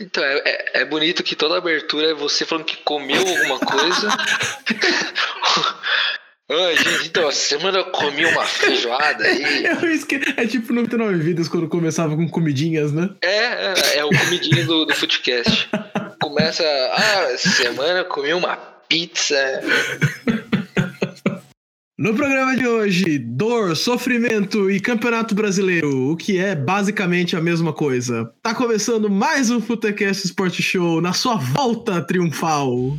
Então, é, é, é bonito que toda abertura é você falando que comeu alguma coisa. Ai, gente, então, essa semana eu comi uma feijoada aí. Esque... É tipo 99 Vidas quando começava com comidinhas, né? É, é, é o comidinho do, do Footcast. Começa, ah, essa semana eu comi uma pizza. No programa de hoje, dor, sofrimento e campeonato brasileiro, o que é basicamente a mesma coisa. Tá começando mais um Futecast Sport Show na sua volta triunfal.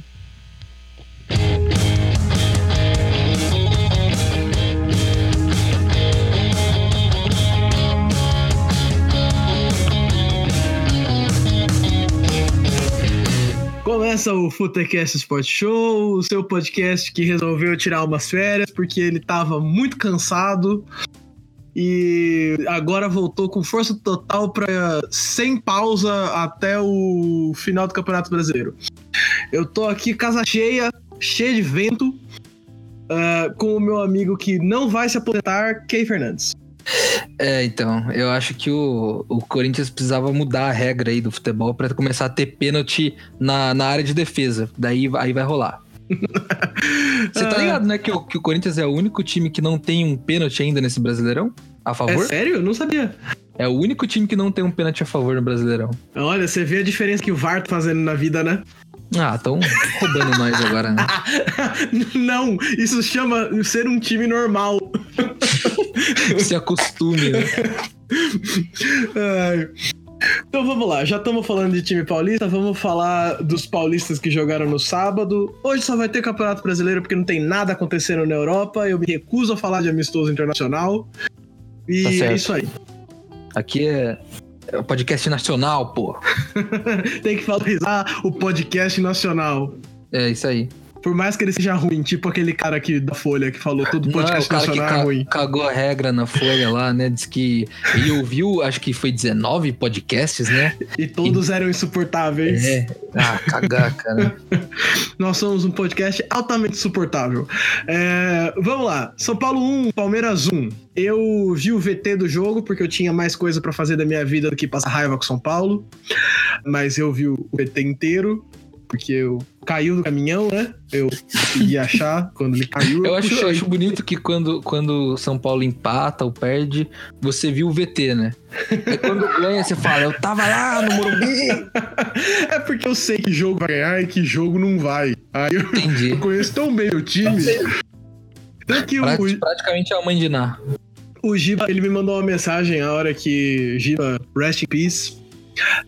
Começa o Futecast Sport Show, o seu podcast que resolveu tirar umas férias porque ele tava muito cansado e agora voltou com força total para sem pausa até o final do Campeonato Brasileiro. Eu tô aqui casa cheia, cheia de vento, uh, com o meu amigo que não vai se aposentar, Key Fernandes. É, então, eu acho que o, o Corinthians precisava mudar a regra aí do futebol para começar a ter pênalti na, na área de defesa. Daí aí vai rolar. Você tá ligado, né, que o, que o Corinthians é o único time que não tem um pênalti ainda nesse Brasileirão? A favor? É sério? Eu não sabia. É o único time que não tem um pênalti a favor no Brasileirão. Olha, você vê a diferença que o VAR tá fazendo na vida, né? Ah, estão roubando nós agora, né? não, isso chama ser um time normal. Se acostume, né? Ai. Então vamos lá, já estamos falando de time paulista, vamos falar dos paulistas que jogaram no sábado. Hoje só vai ter Campeonato Brasileiro porque não tem nada acontecendo na Europa. Eu me recuso a falar de amistoso internacional. E Tá é isso aí. Aqui é, é o podcast nacional, pô. tem que valorizar o podcast nacional. É isso aí. Por mais que ele seja ruim, tipo aquele cara aqui da Folha que falou todo Não, podcast o cara que nacional é ruim. cagou a regra na folha lá, né? Diz que ele ouviu, acho que foi 19 podcasts, né? E todos eram insuportáveis. É. Ah, cagar, cara. Nós somos um podcast altamente suportável. É, vamos lá. São Paulo 1, Palmeiras 1. Eu vi o VT do jogo porque eu tinha mais coisa pra fazer da minha vida do que passar raiva com São Paulo. Mas eu vi o VT inteiro. Porque eu caiu do caminhão, né? Eu consegui achar quando ele caiu. Eu acho, eu acho bonito que quando, quando São Paulo empata ou perde, você viu o VT, né? Aí quando ganha, você fala, eu tava lá no Morumbi. É porque eu sei que jogo vai ganhar e que jogo não vai. Aí eu, Entendi. eu conheço tão bem o time. Tanto que o, Prati- praticamente é a mãe de Ná. O Giba, ele me mandou uma mensagem a hora que Giba, rest in peace.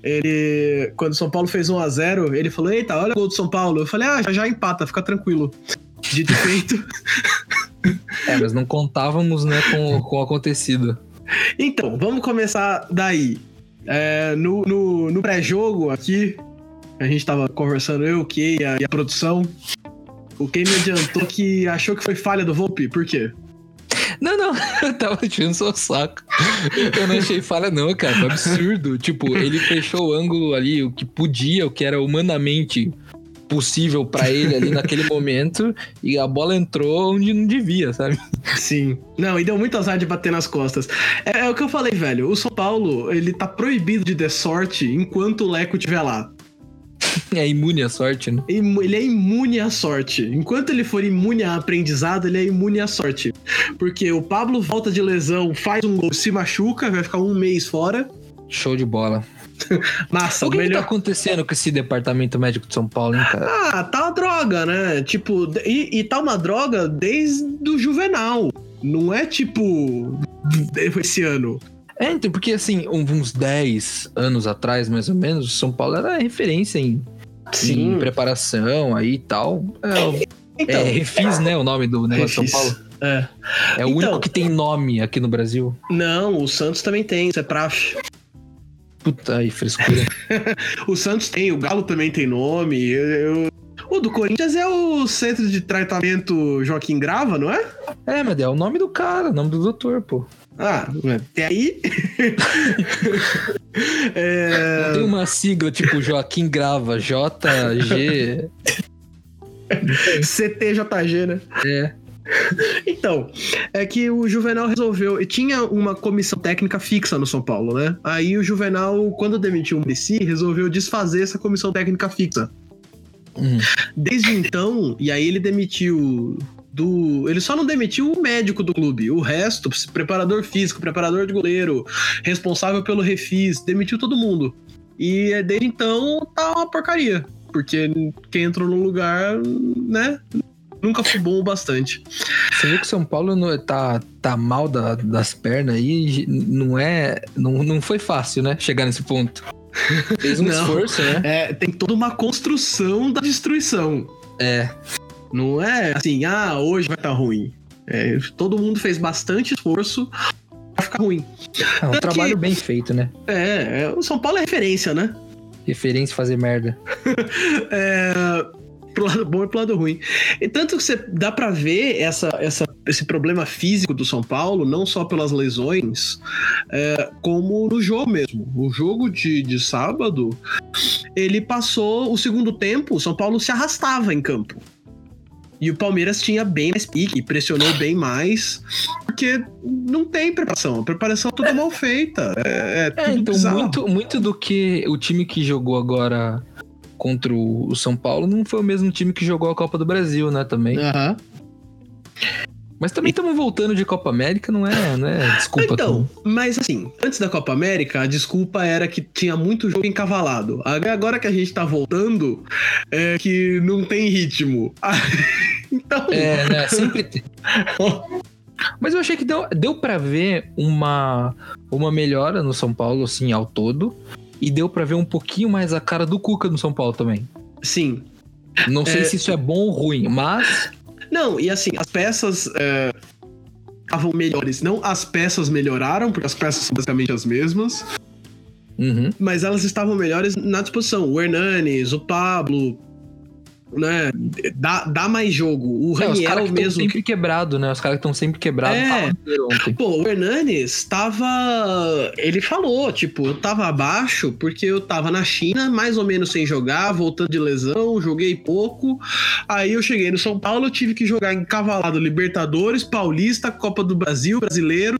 Ele, quando o São Paulo fez 1 a 0 ele falou: Eita, olha o gol do São Paulo. Eu falei: Ah, já, já empata, fica tranquilo. Dito e feito. É, mas não contávamos, né, com, com o acontecido. Então, vamos começar daí. É, no no, no pré-jogo aqui, a gente tava conversando, eu, o Key e a, produção. O Key me adiantou que achou que foi falha do Volpe. Por quê? Não, não, eu tava tirando seu saco. Eu não achei falha, não, cara. Foi absurdo. Tipo, ele fechou o ângulo ali, o que podia, o que era humanamente possível pra ele ali naquele momento, e a bola entrou onde não devia, sabe? Sim. Não, e deu muito azar de bater nas costas. É, é o que eu falei, velho. O São Paulo, ele tá proibido de ter sorte enquanto o Leco estiver lá. É imune à sorte, né? Ele é imune à sorte. Enquanto ele for imune a aprendizado, ele é imune à sorte. Porque o Pablo volta de lesão, faz um gol, se machuca, vai ficar um mês fora. Show de bola. Massa, o que, que tá melhor. acontecendo com esse departamento médico de São Paulo, hein, cara? Ah, tá uma droga, né? Tipo, e, e tá uma droga desde o Juvenal. Não é tipo. Esse ano. É, então, porque assim, uns 10 anos atrás, mais ou menos, São Paulo era referência em, em preparação aí e tal. É, Então, é Refis, né? O nome do negócio de São. Paulo. é. É o Então. único que tem nome aqui no Brasil. Não, o Santos também tem, isso é praxe. Puta aí, frescura. O Santos tem, o Galo também tem nome. eu- eu- O do Corinthians é o Centro de Tratamento Joaquim Grava, não é? é, mas é o nome do cara, o nome do doutor, pô. Ah, até aí. é... Não tem uma sigla tipo Joaquim Grava, JG. CTJG, né? É. Então, é que o Juvenal resolveu. e Tinha uma comissão técnica fixa no São Paulo, né? Aí o Juvenal, quando demitiu o Messi, resolveu desfazer essa comissão técnica fixa. Hum. Desde então, e aí ele demitiu do. Ele só não demitiu o médico do clube. O resto, preparador físico, preparador de goleiro, responsável pelo refis, demitiu todo mundo. E desde então tá uma porcaria. Porque quem entrou no lugar, né? Nunca foi bom o bastante. Você viu que o São Paulo não- tá, tá mal da- das pernas aí? Não é. Não, não foi fácil, né? Chegar nesse ponto. Fez um Não. esforço, né? É, tem toda uma construção da destruição. É. Não é assim, ah, hoje vai estar ruim. É, todo mundo fez bastante esforço pra ficar ruim. É um Tanto trabalho que- bem feito, né? É, é, o São Paulo é referência, né? Referência fazer merda. É, pro lado bom e pro lado ruim. E tanto que você dá pra ver essa, essa, esse problema físico do São Paulo, não só pelas lesões, é, como no jogo mesmo. O jogo de, de sábado, ele passou o segundo tempo, o São Paulo se arrastava em campo. E o Palmeiras tinha bem mais pique, pressionou bem mais, porque não tem preparação. A preparação é toda mal feita. É, é tudo É, então bizarro. muito, muito do que o time que jogou agora contra o o São Paulo não foi o mesmo time que jogou a Copa do Brasil, né? Também. Aham. Mas também estamos voltando de Copa América, não é, não é desculpa. Então, mas assim, antes da Copa América, a desculpa era que tinha muito jogo encavalado. Agora que a gente tá voltando, é que não tem ritmo. então, É, né? Sempre tem. Mas eu achei que deu, deu para ver uma, uma melhora no São Paulo, assim, ao todo. E deu pra ver um pouquinho mais a cara do Cuca no São Paulo também. sim. Não sei É. se isso é bom ou ruim, mas Não, e assim, as peças é, estavam melhores. Não as peças melhoraram, porque as peças são basicamente as mesmas, uhum. mas elas estavam melhores na disposição. O Hernanes, o Pablo, né? Dá, dá mais jogo. O É, os Raniel caras que estão mesmo. sempre quebrados, né? Os caras estão sempre quebrados. É. Pô, o Hernanes tava. Ele falou, tipo, eu tava abaixo porque eu tava na China, mais ou menos sem jogar, voltando de lesão, joguei pouco. Aí eu cheguei no São Paulo, tive que jogar encavalado Libertadores, Paulista, Copa do Brasil, Brasileiro.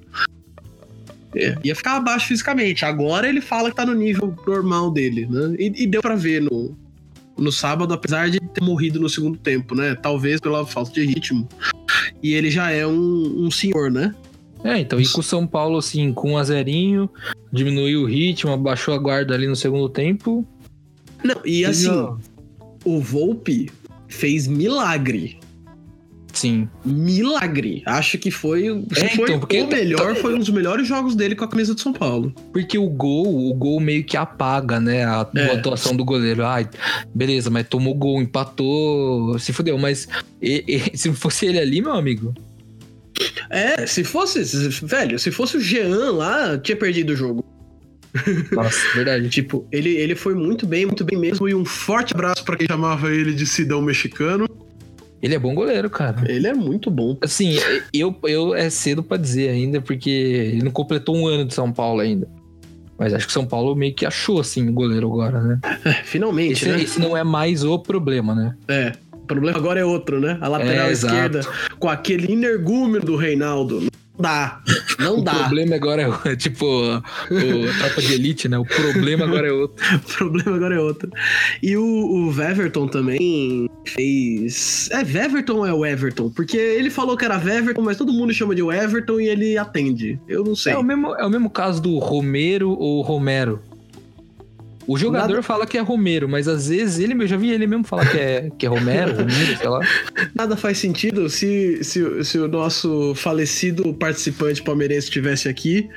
É, ia ficar abaixo fisicamente. Agora ele fala que tá no nível normal dele, né? E, e deu pra ver no, no sábado, apesar de ter morrido no segundo tempo, né? Talvez pela falta de ritmo. E ele já é um, um senhor, né? É, então, e com o São Paulo, assim, com um a zerinho, diminuiu o ritmo, abaixou a guarda ali no segundo tempo. Não, e assim, ó, o Volpe fez milagre. Sim. Milagre. Acho que foi, É, foi então, porque o melhor, foi um dos melhores jogos dele com a camisa de São Paulo. Porque o gol, o gol meio que apaga, né? A É. atuação do goleiro. Ai, beleza, mas tomou gol, empatou, se fudeu. Mas e- e- se fosse ele ali, meu amigo, É, se fosse, se- velho, se fosse o Jean lá, tinha perdido o jogo. nossa, verdade. Tipo, ele, ele foi muito bem, muito bem mesmo. E um forte abraço pra quem chamava ele de Sidão Mexicano. Ele é bom goleiro, cara. Ele é muito bom. Assim, eu, eu é cedo pra dizer ainda, porque ele não completou um ano de São Paulo ainda. Mas acho que São Paulo meio que achou, assim, o goleiro agora, né? É, finalmente, Esse, né? esse não é mais o problema, né? É. O problema agora é outro, né? A lateral É, exato. esquerda com aquele energúmeno do Reinaldo. Não dá. Não O dá. problema agora é, tipo, o, o tropa de elite, né? O problema agora é outro. O problema agora é outro. E o, o Veverton também fez. É Veverton ou é o Everton? Porque ele falou que era Veverton, mas todo mundo chama de o Everton e ele atende. Eu não sei. É o, mesmo, é o mesmo caso do Romero ou Romero. O jogador Nada- fala que é Romero, mas às vezes ele, eu já vi ele mesmo falar que é, que é Romero, Romero, sei lá. Nada faz sentido se, se, se o nosso falecido participante palmeirense estivesse aqui.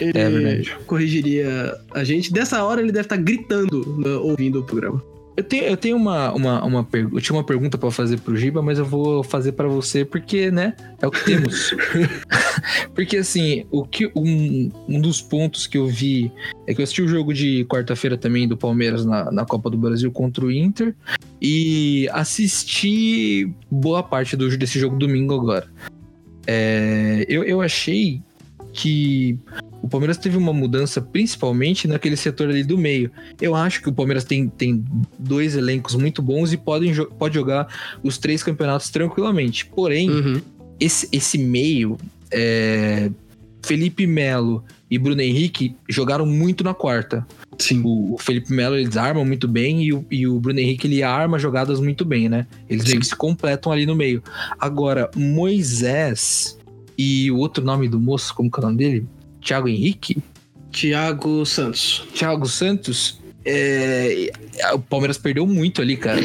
Ele É corrigiria a gente. Dessa hora ele deve estar gritando né, ouvindo o programa. Eu tenho, eu tenho uma, uma, uma pergunta. Eu tinha uma pergunta pra fazer pro Giba, mas eu vou fazer pra você porque, né? É o que temos. porque, assim, o que, um, um dos pontos que eu vi é que eu assisti o jogo de quarta-feira também do Palmeiras na, na Copa do Brasil contra o Inter e assisti boa parte do, desse jogo domingo agora. É, eu, eu achei que o Palmeiras teve uma mudança principalmente naquele setor ali do meio. Eu acho que o Palmeiras tem, tem dois elencos muito bons e podem, pode jogar os três campeonatos tranquilamente. Porém, Uhum. esse, esse meio, é, Felipe Melo e Bruno Henrique jogaram muito na quarta. Sim. O, Felipe Melo ele desarma muito bem e o, e o Bruno Henrique ele arma jogadas muito bem, né? Eles meio que se completam ali no meio. Agora, Moisés e o outro nome do moço, como que é o nome dele? Thiago Henrique? Thiago Santos. Thiago Santos. é, o Palmeiras perdeu muito ali, cara.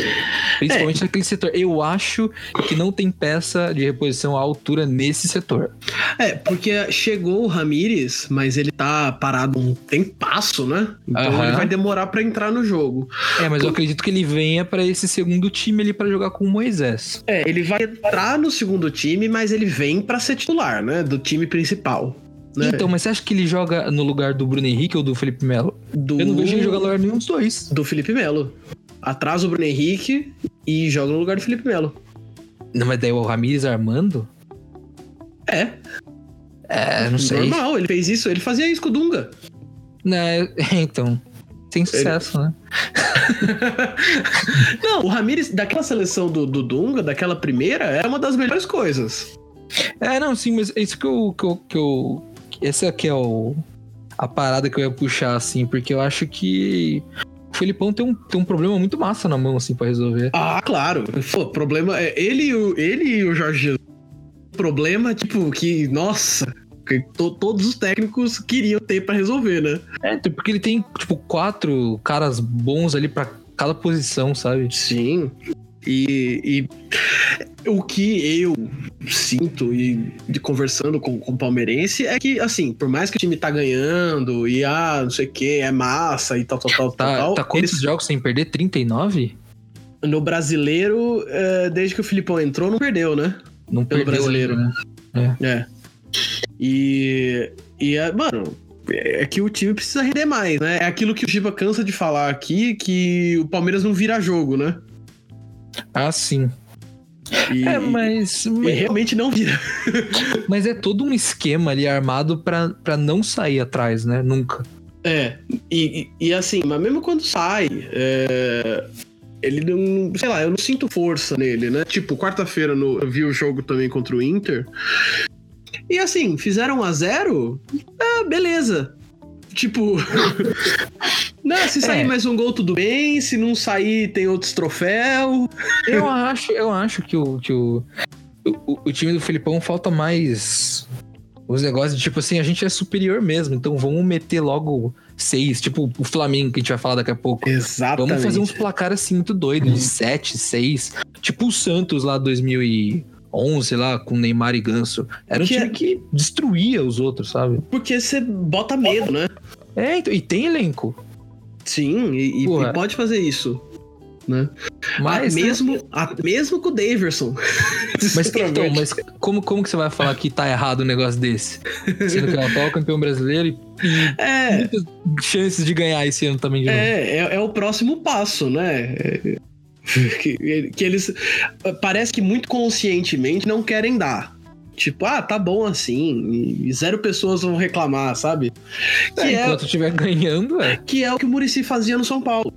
Principalmente naquele setor. Eu acho que não tem peça de reposição à altura nesse setor. É, porque chegou o Ramires, mas ele tá parado um tempasso, né? Então Aham. ele vai demorar pra entrar no jogo. É, mas eu acredito que ele venha pra esse segundo time ali pra jogar com o Moisés. É, ele vai entrar no segundo time, mas ele vem pra ser titular, né? Do time principal. Né? Então, mas você acha que ele joga no lugar do Bruno Henrique ou do Felipe Melo? do, Eu não vejo ele jogar no lugar nenhum dos dois. do Felipe Melo. Atrasa o Bruno Henrique e joga no lugar do Felipe Melo. Não, mas daí o Ramires armando? É, É, não sei. normal, ele fez isso, ele fazia isso com o Dunga. Né, então. Sem sucesso, né? Não, o Ramires, daquela seleção do, do Dunga, daquela primeira, era uma das melhores coisas. É, não, sim, mas isso que eu. Que eu, que eu essa aqui é o, a parada que eu ia puxar, assim, porque eu acho que o Felipão tem um, tem um problema muito massa na mão, assim, pra resolver. Ah, claro. Pô, problema é ele e o, ele e o Jorge Jesus. Problema, tipo, que, nossa, que to- todos os técnicos queriam ter pra resolver, né? É, então, porque ele tem, tipo, quatro caras bons ali pra cada posição, sabe? Sim. E, e o que eu sinto e de conversando com, com o palmeirense é que, assim, por mais que o time tá ganhando e ah, não sei o que, é massa e tal, tal, tal, Tá, tal, tá quantos eles- jogos sem perder? 39? no brasileiro, é, desde que o Filipão entrou, não perdeu, né? Não Pelo perdeu brasileiro. né? É. E, e é, mano, é que o time precisa render mais, né? É aquilo que o Giba cansa de falar aqui, que o Palmeiras não vira jogo, né? Ah, sim. E, É, mas. e realmente não vira. Mas é todo um esquema ali armado pra, pra não sair atrás, né? Nunca. É, e, e, e assim, mas mesmo quando sai, é, ele não. Sei lá, eu não sinto força nele, né? Tipo, quarta-feira eu vi o jogo também contra o Inter. E assim, fizeram 1 a 0 Ah, beleza. Tipo. não, se sair É. mais um gol, tudo bem. Se não sair, tem outros troféus. Eu acho, eu acho que o, que o, o, o time do Filipão falta mais os negócios de tipo assim, a gente é superior mesmo, então vamos meter logo seis, tipo o Flamengo que a gente vai falar daqui a pouco. Exatamente. Vamos fazer uns placar assim muito doidos, de 7, 6. Tipo o Santos lá 2011, lá, com Neymar e Ganso. Era um Que time é- que destruía os outros, sabe? Porque você bota medo, né? É, então, e tem elenco. Sim, e, e- pode fazer isso. Né? Mas, Ah, mesmo, ah, mesmo com o Daverson. Mas, então, mas como, como que você vai falar que tá errado um negócio desse? Sendo que é o atual campeão brasileiro e, e É, muitas chances de ganhar esse ano também de novo. é, é, é o próximo passo, né? É, Que, que eles parece que muito conscientemente não querem dar. Tipo, ah, tá bom assim, e zero pessoas vão reclamar, sabe? Que É, é, enquanto estiver ganhando, é. que é o que o Murici fazia no São Paulo.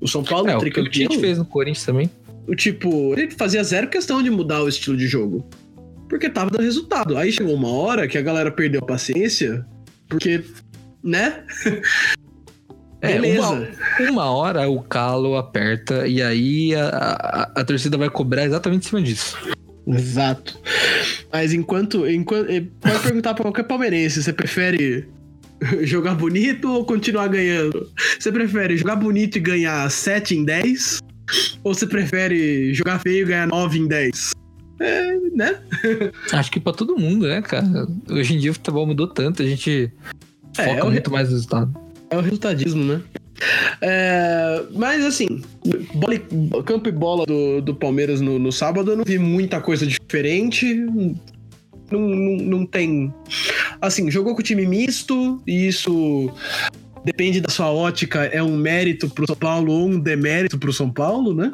O São Paulo, É, o que o tricampeão, Tite fez no Corinthians também. o tipo, ele fazia zero questão de mudar o estilo de jogo. Porque tava dando resultado. Aí chegou uma hora que a galera perdeu a paciência, porque, né? É, Beleza. uma, uma hora o calo aperta e aí a, a, a torcida vai cobrar exatamente em cima disso. Exato. Mas enquanto, enquanto. eh, Pode perguntar pra qualquer palmeirense: você prefere jogar bonito ou continuar ganhando? Você prefere jogar bonito e ganhar 7 em 10? Ou você prefere jogar feio e ganhar 9 em 10? É, né? Acho que pra todo mundo, né, cara? Hoje em dia o futebol mudou tanto, a gente É, foca é muito mais no resultado. É o resultadismo, né? É, mas assim, campo e bola do, do Palmeiras no, no sábado, eu não vi muita coisa diferente. Não, não, não tem. Assim, jogou com time misto, e isso depende da sua ótica, é um mérito pro São Paulo ou um demérito pro São Paulo, né?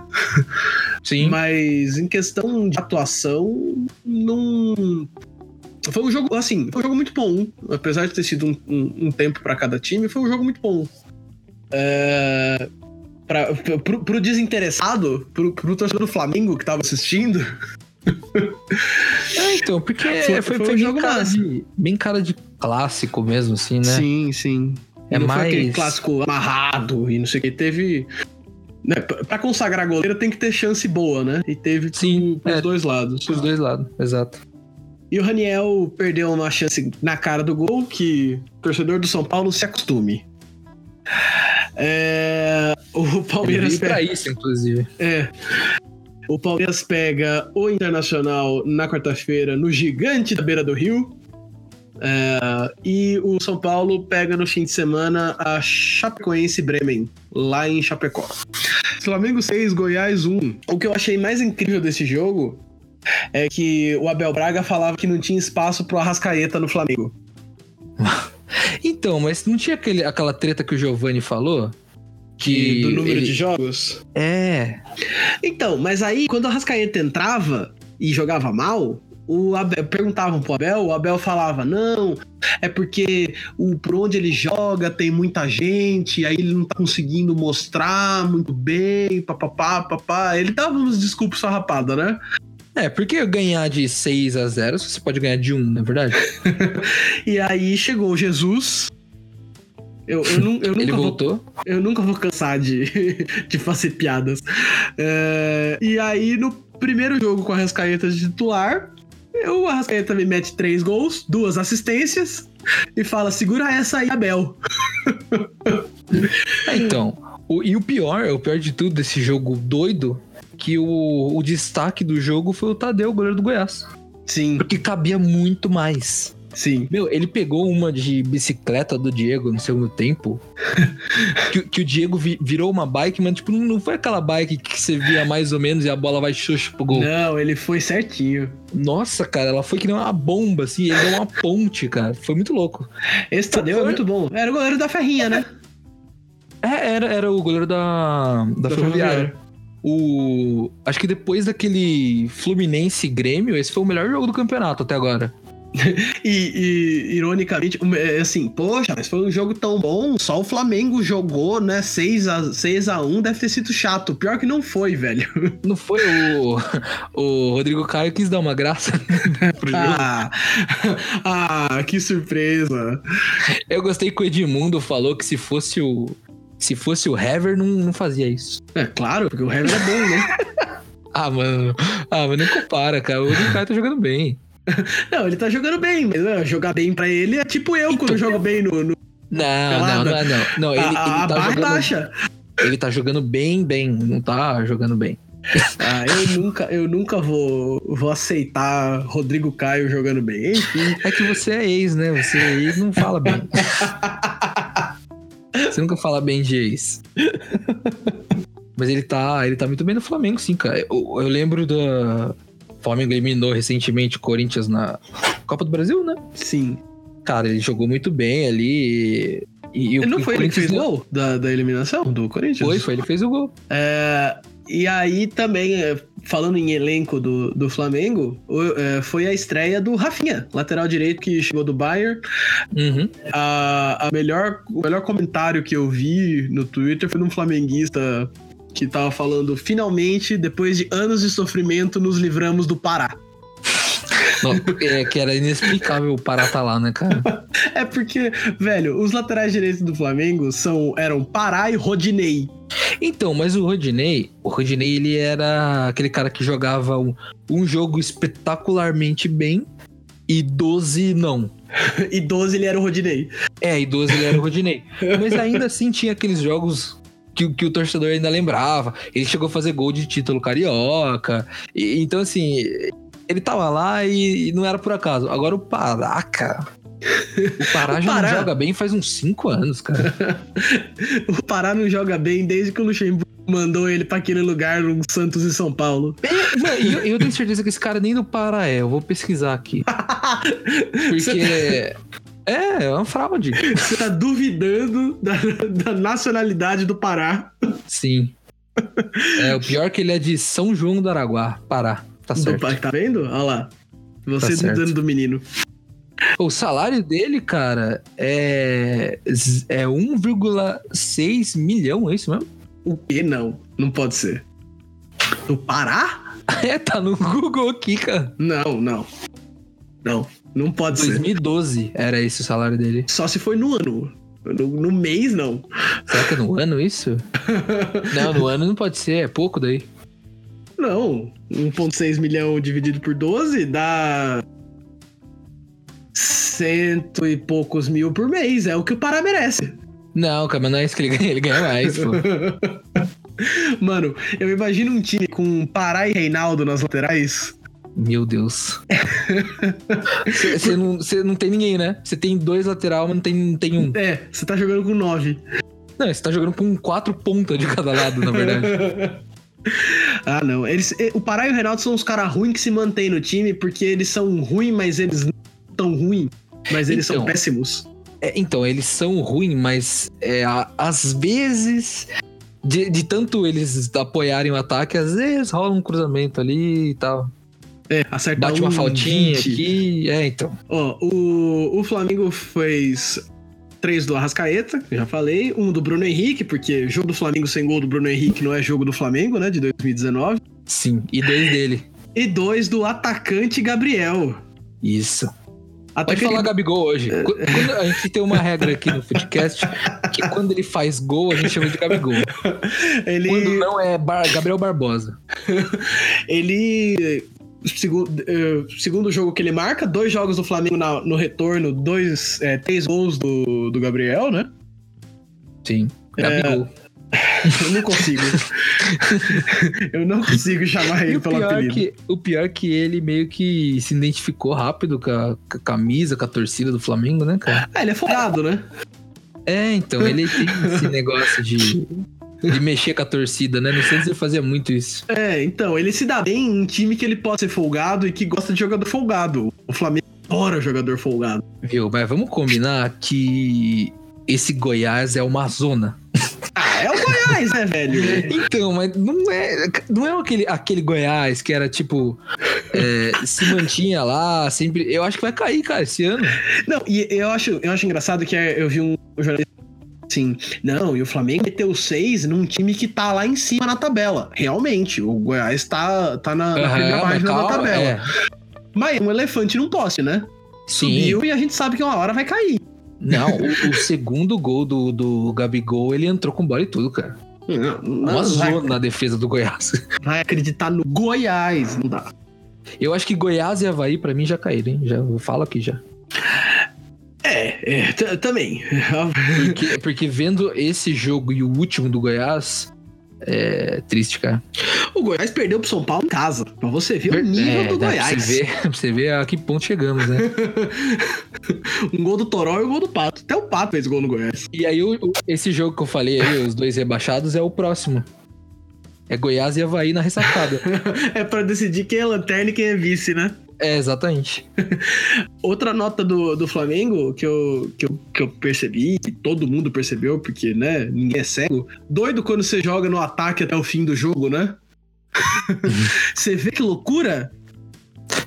Sim. Mas em questão de atuação, não. Foi um jogo, assim, foi um jogo muito bom. Apesar de ter sido um, um, um tempo para cada time, foi um jogo muito bom. É, pra, pro, pro desinteressado, pro, pro torcedor do Flamengo que tava assistindo. É, então, porque foi, foi, foi, um jogo bem cara, de, bem cara de clássico mesmo, assim, né? Sim, sim. É não mais... foi aquele clássico amarrado e não sei o que. Teve. Né, pra consagrar goleiro tem que ter chance boa, né? E teve Sim, pros é, dois lados. Pros dois lados, exato. E o Raniel perdeu uma chance na cara do gol que o torcedor do São Paulo se acostume. É, o Palmeiras. Pra isso, inclusive. É. O Palmeiras pega o Internacional na quarta-feira no Gigante da Beira do Rio. É, e o São Paulo pega no fim de semana a Chapecoense Bremen, lá em Chapecó. Flamengo 6, Goiás 1. O que eu achei mais incrível desse jogo é que o Abel Braga falava que não tinha espaço pro Arrascaeta no Flamengo. então, mas não tinha aquele, aquela treta que o Giovanni falou? Que do número ele... de jogos? É. Então, mas aí quando o Arrascaeta entrava e jogava mal, o Abel, perguntavam pro Abel, o Abel falava: não, é porque o, por onde ele joga tem muita gente, aí ele não tá conseguindo mostrar muito bem, papapá, papá. Ele dava uns desculpas sarrapada, né? É, porque ganhar de 6 a 0 você pode ganhar de 1, não é verdade? e aí chegou Jesus. Eu, eu, eu nunca Ele voltou? Vou, eu nunca vou cansar de, de fazer piadas. É, e aí, no primeiro jogo com a Rascaeta de titular, o Arrascaeta me mete três gols, duas assistências e fala: segura essa aí, Abel. É, então, o, e o pior, o pior de tudo desse jogo doido, que o, o destaque do jogo foi o Tadeu, o goleiro do Goiás. Sim. Porque cabia muito mais. Sim. Meu, ele pegou uma de bicicleta do Diego no segundo tempo. que, que, o Diego vi, virou uma bike, mas tipo, não foi aquela bike que você via mais ou menos e a bola vai xuxa pro gol. Não, ele foi certinho. Nossa, cara, ela foi que nem uma bomba, assim, ele deu uma ponte, cara. Foi muito louco. Esse Tadeu é muito bom. Era o goleiro da Ferrinha, né? É, era, era o goleiro da, da, da Ferroviária. O, acho que depois daquele Fluminense Grêmio, esse foi o melhor jogo do campeonato até agora. e, e, ironicamente, é, assim, poxa, mas foi um jogo tão bom, só o Flamengo jogou, né? 6 a, 6 a 1 deve ter sido chato. Pior que não foi, velho. Não foi o. O Rodrigo Caio quis dar uma graça pro jogo. Ah, ah, que surpresa. Eu gostei que o Edmundo falou que se fosse o. Se fosse o Hever, não, não fazia isso. É claro, porque o Hever é bom, né? ah, mano. Ah, mas nem compara, cara. O Caio tá jogando bem. Não, ele tá jogando bem, mas né, jogar bem pra ele é tipo eu então, quando jogo bem no. no... Não, não, não, não, não. Ele, a, ele a tá jogando, baixa. Ele tá jogando bem, bem. Não tá jogando bem. Ah, eu nunca, eu nunca vou, vou aceitar Rodrigo Caio jogando bem. Enfim. É que você é ex, né? Você é ex não fala bem. Você nunca fala bem de ex. Mas ele tá, ele tá muito bem no Flamengo, sim, cara. Eu, eu lembro da, Flamengo eliminou recentemente o Corinthians na Copa do Brasil, né? Sim. Cara, ele jogou muito bem ali. E, ele não foi ele que fez o gol da, da eliminação do Corinthians? Foi, foi, ele fez o gol. É, e aí também, é, falando em elenco do, do Flamengo, é, foi a estreia do Rafinha, lateral direito que chegou do Bayern. Uhum. A, a melhor, o melhor comentário que eu vi no Twitter foi de um flamenguista que tava falando: finalmente, depois de anos de sofrimento, nos livramos do Pará. Não, é que era inexplicável o Pará tá lá, né, cara? é porque, velho, os laterais direitos do Flamengo são, eram Pará e Rodinei. Então, mas o Rodinei, o Rodinei, ele era aquele cara que jogava um, um jogo espetacularmente bem e 12 não. e 12 ele era o Rodinei. É, e 12 ele era o Rodinei. Mas ainda assim tinha aqueles jogos que, que o torcedor ainda lembrava. Ele chegou a fazer gol de título carioca. E, então, assim, ele tava lá e, e, não era por acaso. Agora o Pará, cara. O Pará já Pará... não joga bem faz uns 5 anos, cara. o Pará não joga bem desde que o Luxemburgo mandou ele para aquele lugar no Santos e São Paulo. É, eu, eu, tenho certeza que esse cara nem do Pará é. Eu vou pesquisar aqui. Porque. É, é uma fraude. Você tá duvidando da, da nacionalidade do Pará. Sim. É, o pior é que ele é de São João do Araguá, Pará. Tá certo. Do, tá vendo? Olha lá. Você tá dudando do menino. O salário dele, cara, é, é 1,6 milhão, é isso mesmo? O que não? Não pode ser. No Pará? É, tá no Google aqui, cara. Não, não. Não, não pode 2012 ser. era esse o salário dele. Só se foi no ano. No, no mês, não. Será que é no ano isso? não, no ano não pode ser, é pouco daí. Não, 1,6 milhão dividido por 12 dá. Cento e poucos mil por mês. É o que o Pará merece. Não, cara, mas não é isso que ele ganha, ele ganha mais, pô. Mano, eu imagino um time com Pará e Reinaldo nas laterais. Meu Deus. Você não, não tem ninguém, né? Você tem dois lateral, mas não tem, não tem um. É, você tá jogando com nove. Não, você tá jogando com quatro pontas de cada lado, na verdade. ah, não. Eles, o Pará e o Reinaldo são os caras ruins que se mantêm no time porque eles são ruins, mas eles não tão ruins. Mas eles então, são péssimos. É, então, eles são ruins, mas é, às vezes de, de, tanto eles apoiarem o ataque, às vezes rola um cruzamento ali e tal. É, acertar Bate uma um faltinha 20. aqui. É, então. Ó, o, o Flamengo fez três do Arrascaeta, que já falei. Um do Bruno Henrique, porque jogo do Flamengo sem gol do Bruno Henrique não é jogo do Flamengo, né? De 2019. Sim, e dois dele. E dois do atacante Gabriel. Isso. Atacante... Pode falar Gabigol hoje. É. Quando a gente tem uma regra aqui no podcast que quando ele faz gol, a gente chama de Gabigol. Ele... Quando não é Bar... Gabriel Barbosa. ele segundo, uh, segundo jogo que ele marca, dois jogos do Flamengo na, no retorno, dois, é, três gols do, do Gabriel, né? Sim, Gabigol. É, eu não consigo. eu não consigo chamar ele pelo apelido. Que, o pior é que ele meio que se identificou rápido com a, com a camisa, com a torcida do Flamengo, né, cara? Ah, ele é folgado, né? É, então, ele tem esse negócio de de mexer com a torcida, né? No Santos ele fazia muito isso. É, então, ele se dá bem em um time que ele pode ser folgado e que gosta de jogador folgado. O Flamengo adora jogador folgado. Viu, mas vamos combinar que esse Goiás é uma zona. Ah, é o Goiás, né, velho? Então, mas não é, não é aquele, aquele Goiás que era tipo. É, se mantinha lá, sempre. Eu acho que vai cair, cara, esse ano. Não, e eu acho, eu acho engraçado que eu vi um jornalista Sim. Não, e o Flamengo meteu seis num time que tá lá em cima na tabela. Realmente, o Goiás tá, tá na, uhum, na primeira página da tabela. É. Mas um elefante num poste, né? Sim. Subiu e a gente sabe que uma hora vai cair. Não, o, o segundo gol do, do Gabigol, ele entrou com bola e tudo, cara. Não, não uma zona na defesa do Goiás. Vai acreditar no Goiás, não dá. Eu acho que Goiás e Havaí, pra mim, já caíram, hein? Já falo aqui já. É, é também. Porque, porque vendo esse jogo e o último do Goiás, é triste, cara. O Goiás perdeu pro São Paulo em casa. Pra você ver o nível é, do Goiás. Pra você, ver, pra você ver a que ponto chegamos, né? um gol do Toró e um gol do Pato. Até o Pato fez gol no Goiás. E aí, o, esse jogo que eu falei aí, os dois rebaixados, é o próximo. É Goiás e Havaí na ressacada. é para decidir quem é lanterna e quem é vice, né? É, exatamente. Outra nota do, do Flamengo que eu, que, eu, que eu percebi, que todo mundo percebeu, porque, né, ninguém é cego. Doido quando você joga no ataque até o fim do jogo, né? você vê que loucura?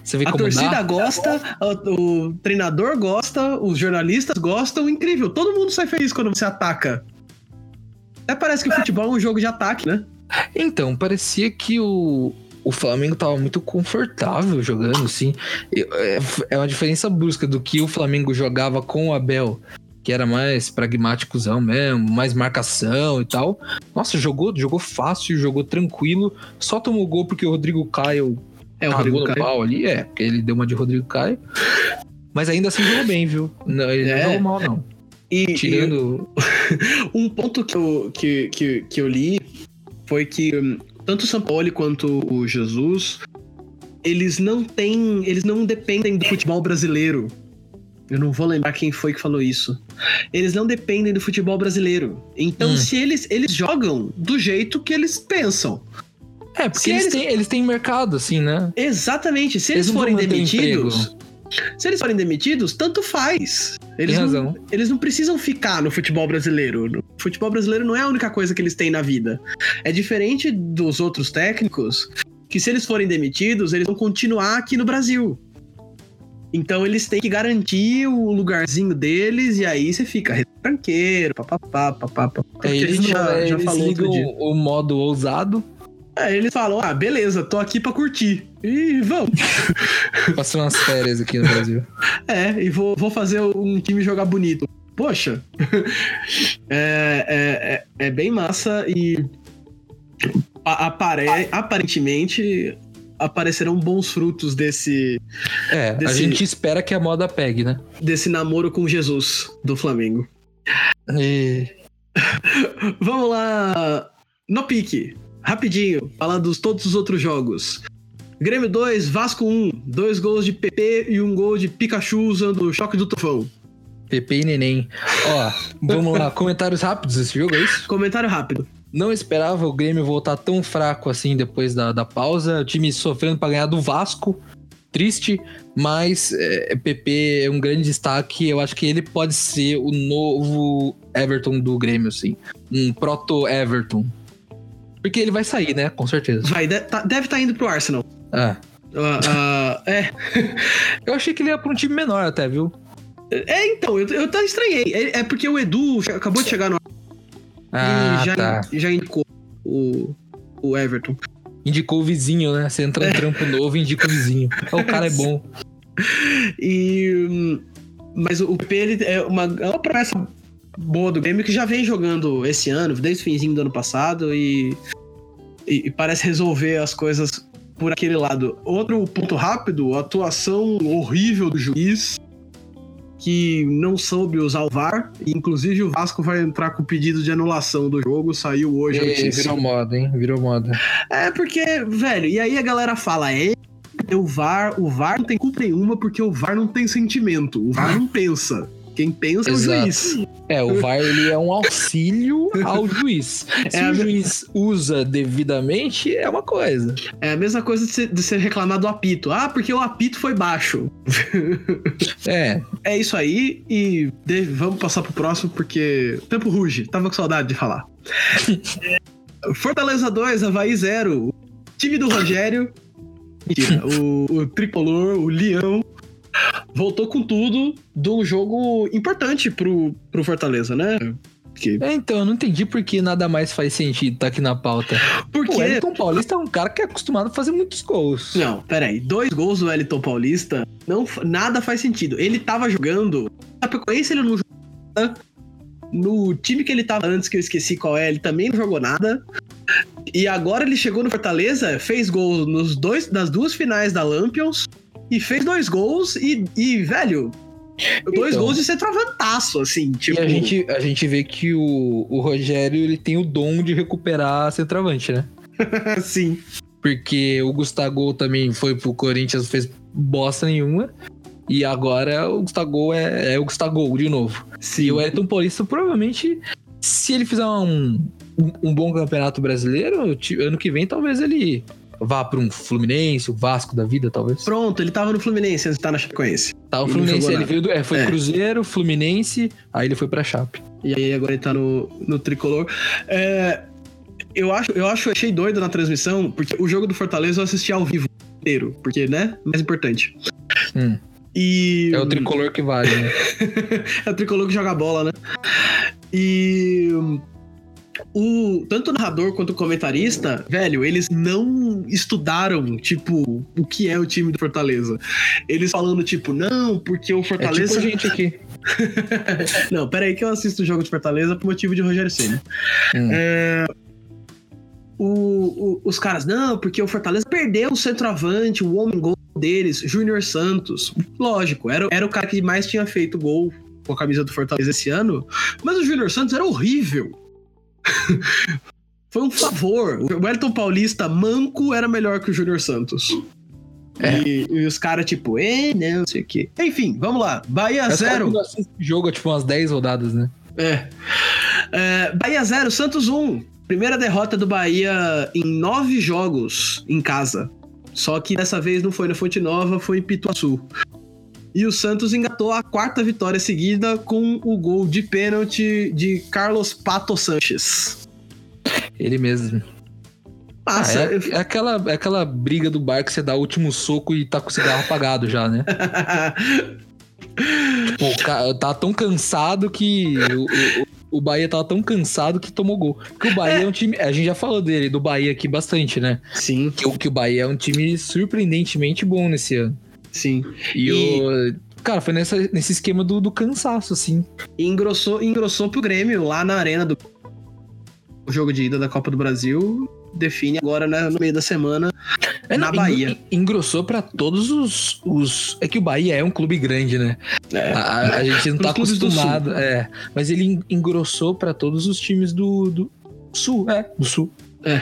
Você vê a torcida dá? gosta, o, o treinador gosta, os jornalistas gostam, incrível. Todo mundo sai feliz quando você ataca. Até parece que o futebol é um jogo de ataque, né? Então, parecia que o, o Flamengo tava muito confortável jogando, assim. É, é uma diferença brusca do que o Flamengo jogava com o Abel, que era mais pragmáticozão mesmo, mais marcação e tal. Nossa, jogou, jogou fácil, jogou tranquilo. Só tomou gol porque o Rodrigo Caio é, o Rodrigo no Caio. pau ali, é, porque ele deu uma de Rodrigo Caio. Mas ainda assim jogou bem, viu? Não, ele é. não jogou mal, não. E, Tirando. E um ponto que eu, que, que, que eu li foi que hum, tanto o Sampaoli quanto o Jesus, eles não têm, eles não dependem do futebol brasileiro. Eu não vou lembrar quem foi que falou isso. Eles não dependem do futebol brasileiro. Então, hum. se eles eles jogam do jeito que eles pensam. É, porque eles, eles, têm, eles têm mercado, assim, né? Exatamente. Se eles, eles forem demitidos. Se eles forem demitidos, tanto faz. Eles Tem razão. Não, eles não precisam ficar no futebol brasileiro. O futebol brasileiro não é a única coisa que eles têm na vida. É diferente dos outros técnicos, que se eles forem demitidos, eles vão continuar aqui no Brasil. Então eles têm que garantir o lugarzinho deles e aí você fica tranqueiro, papapá, papapá. É, eles, já, é, já eles falou ligam o modo ousado. É, eles falam, ah, beleza, tô aqui pra curtir. E vamos. Passei umas férias aqui no Brasil. é, e vou, vou fazer um time jogar bonito. Poxa, é, é, é, é, bem massa e apare, aparentemente aparecerão bons frutos desse. É, desse, a gente espera que a moda pegue, né? Desse namoro com Jesus do Flamengo. E... Vamos lá. No pique. Rapidinho, falar dos todos os outros jogos. Grêmio 2, Vasco 1. Dois gols de PP e um gol de Pikachu usando o choque do tufão. PP e Neném. Ó, vamos lá. Comentários rápidos desse jogo, é isso? Comentário rápido. Não esperava o Grêmio voltar tão fraco assim depois da, da pausa. O time sofrendo para ganhar do Vasco. Triste, mas é, PP é um grande destaque. Eu acho que ele pode ser o novo Everton do Grêmio, assim. Um proto-Everton. Porque ele vai sair, né? Com certeza. Vai, tá, deve estar tá indo pro Arsenal. Ah. Uh, uh, é. eu achei que ele ia pra um time menor até, viu? É, então, eu, eu até estranhei. É, é porque o Edu acabou de chegar no ah, e já, tá. já indicou o, o Everton. Indicou o vizinho, né? Você entra em trampo novo e indica o vizinho. o cara é bom. E. Mas o PP é uma, é uma promessa boa do Grêmio que já vem jogando esse ano, desde o finzinho do ano passado, e, e, e parece resolver as coisas por aquele lado. Outro ponto rápido, a atuação horrível do juiz que não soube usar o VAR. Inclusive, o Vasco vai entrar com pedido de anulação do jogo. Saiu hoje. E, virou moda, hein? Virou moda. É, porque, velho, e aí a galera fala: é, o VAR, o VAR não tem culpa nenhuma porque o VAR não tem sentimento. O VAR não pensa. Quem pensa Exato. é o juiz. É, o VAR ele é um auxílio ao juiz. Se é o juiz usa devidamente, é uma coisa. É a mesma coisa de ser, reclamado do apito. Ah, porque o apito foi baixo. É. É isso aí e de, vamos passar pro próximo porque tempo ruge. Tava com saudade de falar. Fortaleza 2, Havaí 0. Time do Rogério. Mentira, o, o tricolor, o leão voltou com tudo de um jogo importante pro, pro Fortaleza, né? Que... É, então, eu não entendi por que nada mais faz sentido tá aqui na pauta. Porque o Wellington Paulista é um cara que é acostumado a fazer muitos gols. Não, peraí. Dois gols do Wellington Paulista, não, nada faz sentido. Ele tava jogando. Chapecoense ele não jogou No time que ele tava antes, que eu esqueci qual é, ele também não jogou nada. E agora ele chegou no Fortaleza, fez gol nos dois, nas duas finais da Lampions e fez dois gols e, e velho, dois então, gols de centroavantaço, assim. Tipo... E a gente, a gente vê que o, o Rogério ele tem o dom de recuperar centroavante, né? Sim. Porque o Gustavo também foi pro Corinthians, fez bosta nenhuma. E agora o Gustavo é, é o Gustavo de novo. Sim. E o Elton Paulista provavelmente, se ele fizer um, um, um bom campeonato brasileiro, ano que vem talvez ele vá para um Fluminense, o Vasco da vida, talvez. Pronto, ele tava no Fluminense antes de estar na Chapecoense. Tá no Fluminense, ele veio do, é, foi é. Cruzeiro, Fluminense, aí ele foi pra Chape. E aí agora ele tá no, no Tricolor. É, eu acho, eu acho, achei doido na transmissão, porque o jogo do Fortaleza eu assisti ao vivo inteiro, porque, né, mais importante. Hum. E... É o tricolor que vale, né? é o tricolor que joga bola, né? E o tanto o narrador quanto o comentarista, velho, eles não estudaram, tipo, o que é o time do Fortaleza. Eles falando, tipo, não, porque o Fortaleza. É tipo gente aqui. não, pera aí que eu assisto o jogo de Fortaleza por motivo de Rogério Senna. Hum. É... O, o, os caras, não, porque o Fortaleza perdeu o centroavante, o homem gol deles, Júnior Santos. Lógico, era, era o cara que mais tinha feito gol com a camisa do Fortaleza esse ano, mas o Júnior Santos era horrível. Foi um favor. O Wellington Paulista manco era melhor que o Júnior Santos. É. E, e, os caras, tipo, é, não, sei o quê. Enfim, vamos lá. Bahia 0. Jogo, tipo, umas 10 rodadas, né? É. é Bahia 0, Santos 1. Um. Primeira derrota do Bahia em nove jogos em casa. Só que dessa vez não foi na Fonte Nova, foi em Pituaçu. E o Santos engatou a quarta vitória seguida com o gol de pênalti de Carlos Pato Sanches. Ele mesmo. Ah, Passa. é, é aquela, é aquela briga do bar que você dá o último soco e tá com o cigarro apagado já, né? Pô, o cara tá tão cansado que. O, o, o Bahia tava tão cansado que tomou gol. Porque o Bahia é. um time. A gente já falou dele, do Bahia aqui bastante, né? sim, Que, o- que o Bahia é um time surpreendentemente bom nesse ano. Sim. E, E- o. Cara, foi nessa, nesse esquema do, do cansaço, assim. E engrossou, engrossou pro Grêmio lá na arena do o jogo de ida da Copa do Brasil. Define agora né, no meio da semana. É, Na não, Bahia. en- engrossou pra todos os, os. É que o Bahia é um clube grande, né? É. A, a- gente não tá acostumado. É. Mas ele en- engrossou pra todos os times do, do sul, é, do sul. É.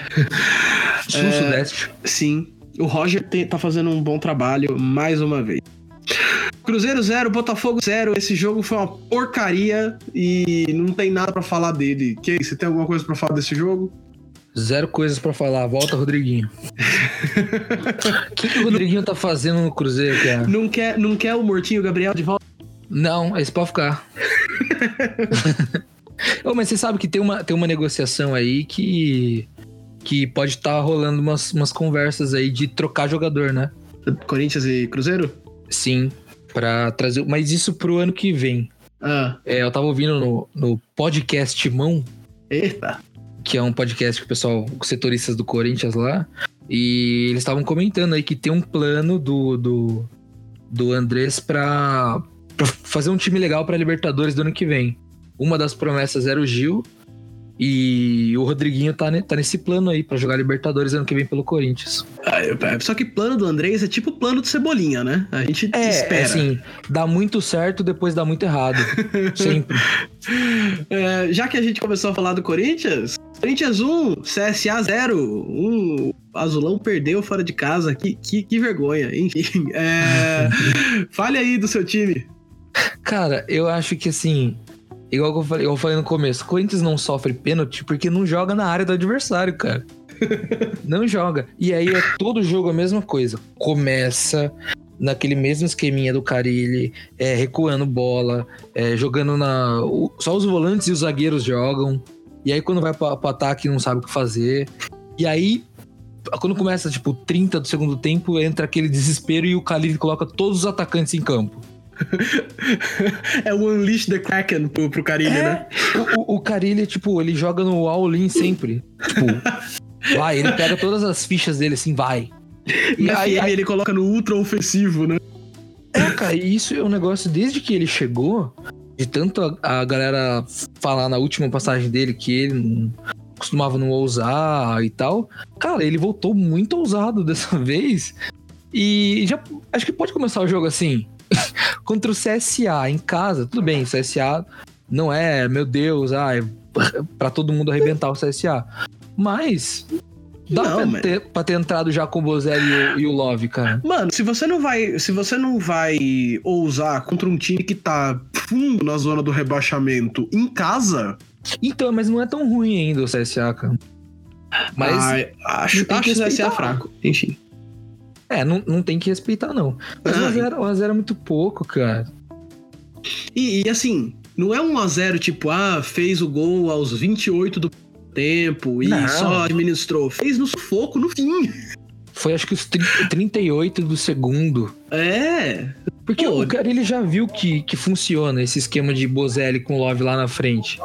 Sul, É. sudeste. Sim, o Roger te- tá fazendo um bom trabalho mais uma vez. Cruzeiro 0, Botafogo 0. Esse jogo foi uma porcaria e não tem nada pra falar dele. Que você tem alguma coisa pra falar desse jogo? Zero coisas pra falar. Volta, Rodriguinho. O que, que o Rodriguinho tá fazendo no Cruzeiro, cara? Não quer, não quer o Mortinho Gabriel de volta? Não, esse pode ficar. Ô, mas você sabe que tem uma, tem uma negociação aí que. Que pode estar rolando umas, umas conversas aí de trocar jogador, né? Corinthians e Cruzeiro? Sim. Pra trazer. Mas isso pro ano que vem. Ah, É, eu tava ouvindo no, no podcast Mão, eita. que é um podcast que o pessoal, os setoristas do Corinthians lá, e eles estavam comentando aí que tem um plano do, do, do Andrés pra, pra fazer um time legal pra Libertadores do ano que vem. Uma das promessas era o Gil, e o Rodriguinho tá, ne- tá nesse plano aí pra jogar Libertadores ano que vem pelo Corinthians. Ah, eu- Só que plano do Andrés é tipo o plano do Cebolinha, né? A gente É, espera. é assim, dá muito certo, depois dá muito errado. Sempre. É, já que a gente começou a falar do Corinthians, Corinthians 1, CSA 0. Um, o Azulão perdeu fora de casa. Que, que, que vergonha, enfim. É, fale aí do seu time. Cara, eu acho que assim, igual que eu falei, eu falei no começo, Corinthians não sofre pênalti porque não joga na área do adversário, cara. não joga. E aí é todo jogo a mesma coisa. Começa naquele mesmo esqueminha do Carilli, é, recuando bola, é, jogando na. o- só os volantes e os zagueiros jogam. E aí quando vai pra, pro ataque não sabe o que fazer. E aí. Quando começa, tipo, 30 do segundo tempo, entra aquele desespero e o Carilli coloca todos os atacantes em campo. É o Unleash the Kraken pro, pro Carilli, né? O, o, Carilli, tipo, ele joga no all-in sempre. Tipo, vai, ele pega todas as fichas dele assim, vai. E aí, aí, ele coloca no ultra ofensivo, né? é, cara, e isso é um negócio, desde que ele chegou, de tanto a, a galera falar na última passagem dele que ele não costumava não ousar e tal, cara, ele voltou muito ousado dessa vez. E já acho que pode começar o jogo assim. Contra o CSA em casa, tudo bem, o CSA não é, meu Deus, é pra todo mundo arrebentar o CSA. Mas dá Não, pra, ter, pra ter entrado já com o Bozelli e o, o Love, cara. Mano, se você não vai, se você não vai ousar contra um time que tá fundo na zona do rebaixamento em casa, Então, mas não é tão ruim ainda o CSA, cara. Mas ai, acho, acho que vai ser respeitar. fraco. Enfim. É, não, não tem que respeitar, não. Mas Ah, o 1x0 o 1 a 0 é muito pouco, cara. E, e, assim, não é um 1x0 tipo, ah, fez o gol aos 28 do tempo e Não. só administrou. Fez no sufoco no fim. Foi acho que os 30, 38 do segundo. É. Porque Pô. o cara ele já viu que, que funciona esse esquema de Bozelli com Love lá na frente.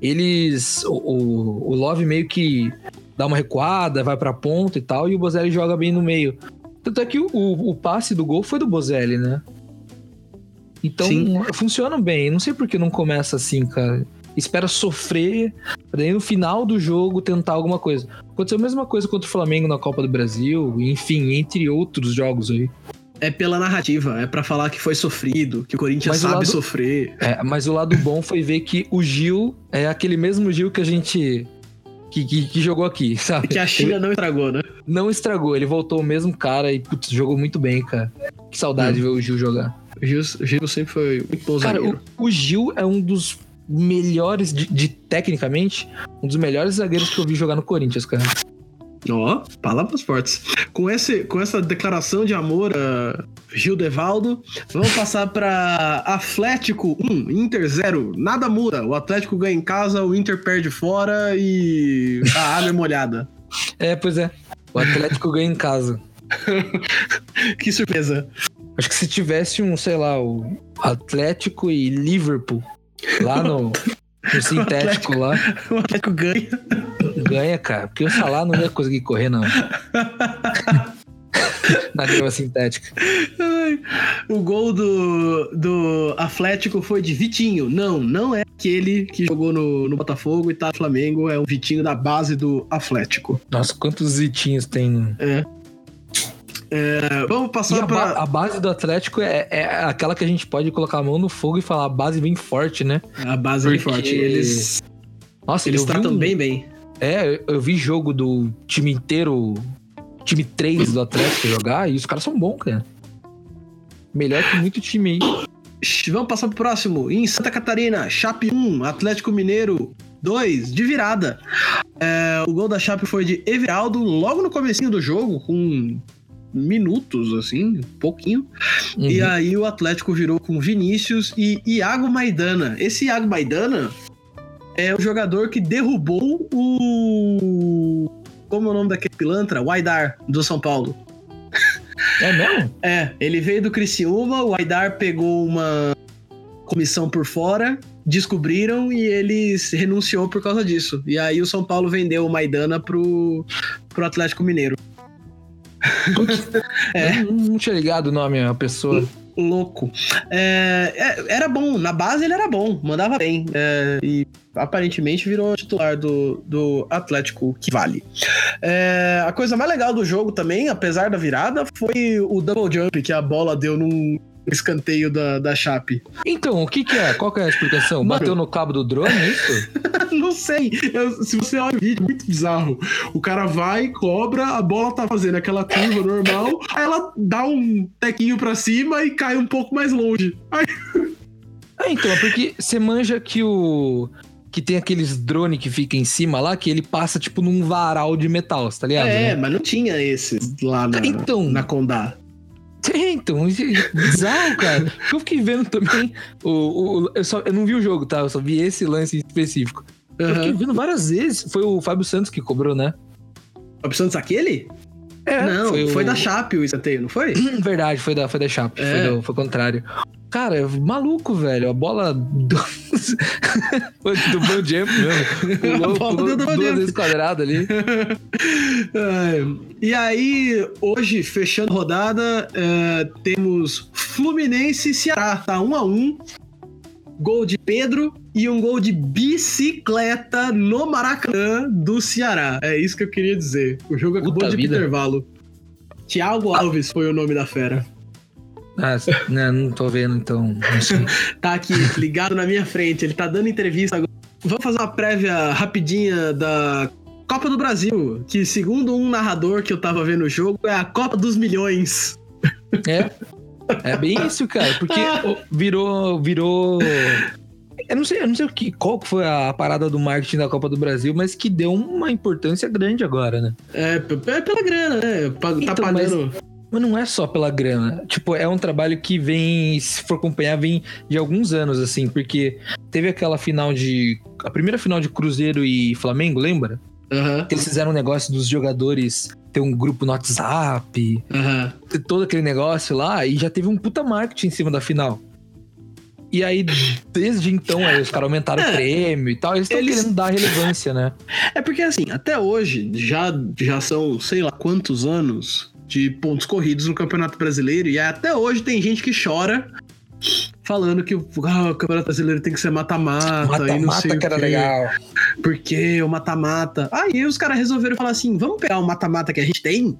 Eles. O, o, o Love meio que dá uma recuada, vai pra ponta e tal, e o Bozelli joga bem no meio. Tanto é que o, o, o passe do gol foi do Bozelli, né? Então Sim. funciona bem. Não sei por que não começa assim, cara. Espera sofrer, pra daí no final do jogo tentar alguma coisa. Aconteceu a mesma coisa contra o Flamengo na Copa do Brasil, enfim, entre outros jogos aí. É pela narrativa, é pra falar que foi sofrido, que o Corinthians Mas o sabe lado- sofrer. É, mas o lado bom foi ver que o Gil é aquele mesmo Gil que a gente. Que, que, que jogou aqui, sabe? Que a China não estragou, né? Não estragou, ele voltou o mesmo cara e putz, jogou muito bem, cara. Que saudade de ver o Gil jogar. O Gil, o Gil sempre foi muito bom Cara, o, o Gil é um dos melhores, de, de- tecnicamente, um dos melhores zagueiros que eu vi jogar no Corinthians, cara. Ó, palavras fortes. Com, esse, com essa declaração de amor a Gil Devaldo, vamos passar pra Atlético 1, Inter 0. Nada muda. O Atlético ganha em casa, o Inter perde fora e a água é molhada. É, pois é. O Atlético ganha em casa. que surpresa. Acho que se tivesse um, sei lá, o Atlético e Liverpool lá no, no sintético lá, O Atlético ganha. Ganha, cara. Porque o Salah não ia conseguir correr, não. Na grama sintética. O gol do, do Atlético foi de Vitinho. Não, não é aquele que jogou no, no Botafogo e tá no Flamengo. É o Vitinho da base do Atlético. Nossa, quantos zitinhos tem. É, vamos E passar a, ba- a base do Atlético é, é aquela que a gente pode colocar a mão no fogo e falar a base vem forte, né? A base bem Porque- forte. Eles, Nossa, eles tratam um- bem bem. É, eu- vi jogo do time inteiro, time 3 do Atlético jogar e os caras são bons, cara. Melhor que muito time. Sh- Vamos passar pro próximo. Em Santa Catarina, Chape 1, Atlético Mineiro 2, de virada. É, o gol da Chape foi de Everaldo logo no comecinho do jogo, com minutos, assim, pouquinho. E Uhum. aí o Atlético virou com Vinícius e Iago Maidana. Esse Iago Maidana é o jogador que derrubou o... Como é o nome daquele pilantra? O Aidar, do São Paulo. É mesmo? É, ele veio do Criciúma, o Aidar pegou uma comissão por fora, descobriram e ele renunciou por causa disso. E aí o São Paulo vendeu o Maidana pro, pro Atlético Mineiro. É. Não, não tinha ligado o nome a pessoa. Louco. É, é, era bom, na base ele era bom, mandava bem. é, e aparentemente virou titular do, do Atlético que vale. É, a coisa mais legal do jogo também, apesar da virada, foi o double jump que a bola deu num escanteio da, da Chape. Então, o que que é? Qual que é a explicação? Mano- Bateu no cabo do drone, é isso? Não sei. Eu- se você olha o vídeo, muito bizarro. O cara vai, cobra, a bola tá fazendo aquela curva normal, aí ela dá um tequinho pra cima e cai um pouco mais longe. Aí, É, então, é porque você manja que o... Que tem aqueles drone que fica em cima lá, que ele passa, tipo, num varal de metal, tá ligado? é, né? mas não tinha esses lá na, Então. na Condá. É, então, é bizarro, cara. Eu fiquei vendo também. O, o- eu, só, eu não vi o jogo, tá? Eu só vi esse lance específico. Eu fiquei vendo várias vezes. Foi o Fábio Santos que cobrou, né? Fábio Santos aquele? É, não, foi, o- da Chape o escanteio, não foi? Verdade, foi da, foi da Chape. É. Foi, do- foi o contrário. Cara, maluco, velho. A bola do. foi do Ball Jump mesmo. Pulou, A bola pulou do duas vezes quadrado ali. É, e aí, hoje, fechando a rodada, é, temos Fluminense e Ceará, tá 1 a 1 Gol de Pedro e um gol de bicicleta no Maracanã do Ceará. É isso que eu queria dizer. O jogo acabou Puta de vida. intervalo. Thiago Alves foi o nome da fera. Ah, né, não tô vendo, então. Não. Tá aqui, ligado na minha frente. Ele tá dando entrevista agora. Vamos fazer uma prévia rapidinha da Copa do Brasil, que segundo um narrador que eu tava vendo o jogo, é a Copa dos Milhões. É. É bem isso, cara. Porque virou. Virou. Eu não sei, eu não sei o que, qual que foi a parada do marketing da Copa do Brasil, mas que deu uma importância grande agora, né? É, é pela grana, né? Tá Então, pagando. Mas não é só pela grana. Tipo, é um trabalho que vem, se for acompanhar, vem de alguns anos, assim, porque teve aquela final de. A primeira final de Cruzeiro e Flamengo, lembra? Aham, Que eles fizeram um negócio dos jogadores ter um grupo no WhatsApp, ter todo aquele negócio lá, e já teve um puta marketing em cima da final. E aí, desde então, aí os caras aumentaram É, o prêmio e tal, eles estão eles- querendo dar relevância, né? É porque assim, até hoje, já, já são sei lá quantos anos de pontos corridos no Campeonato Brasileiro, e até hoje tem gente que chora falando que ah, o Campeonato Brasileiro tem que ser mata-mata e não sei Mata-mata o que era legal. Porque o mata-mata. Aí os caras resolveram falar assim: vamos pegar o mata-mata que a gente tem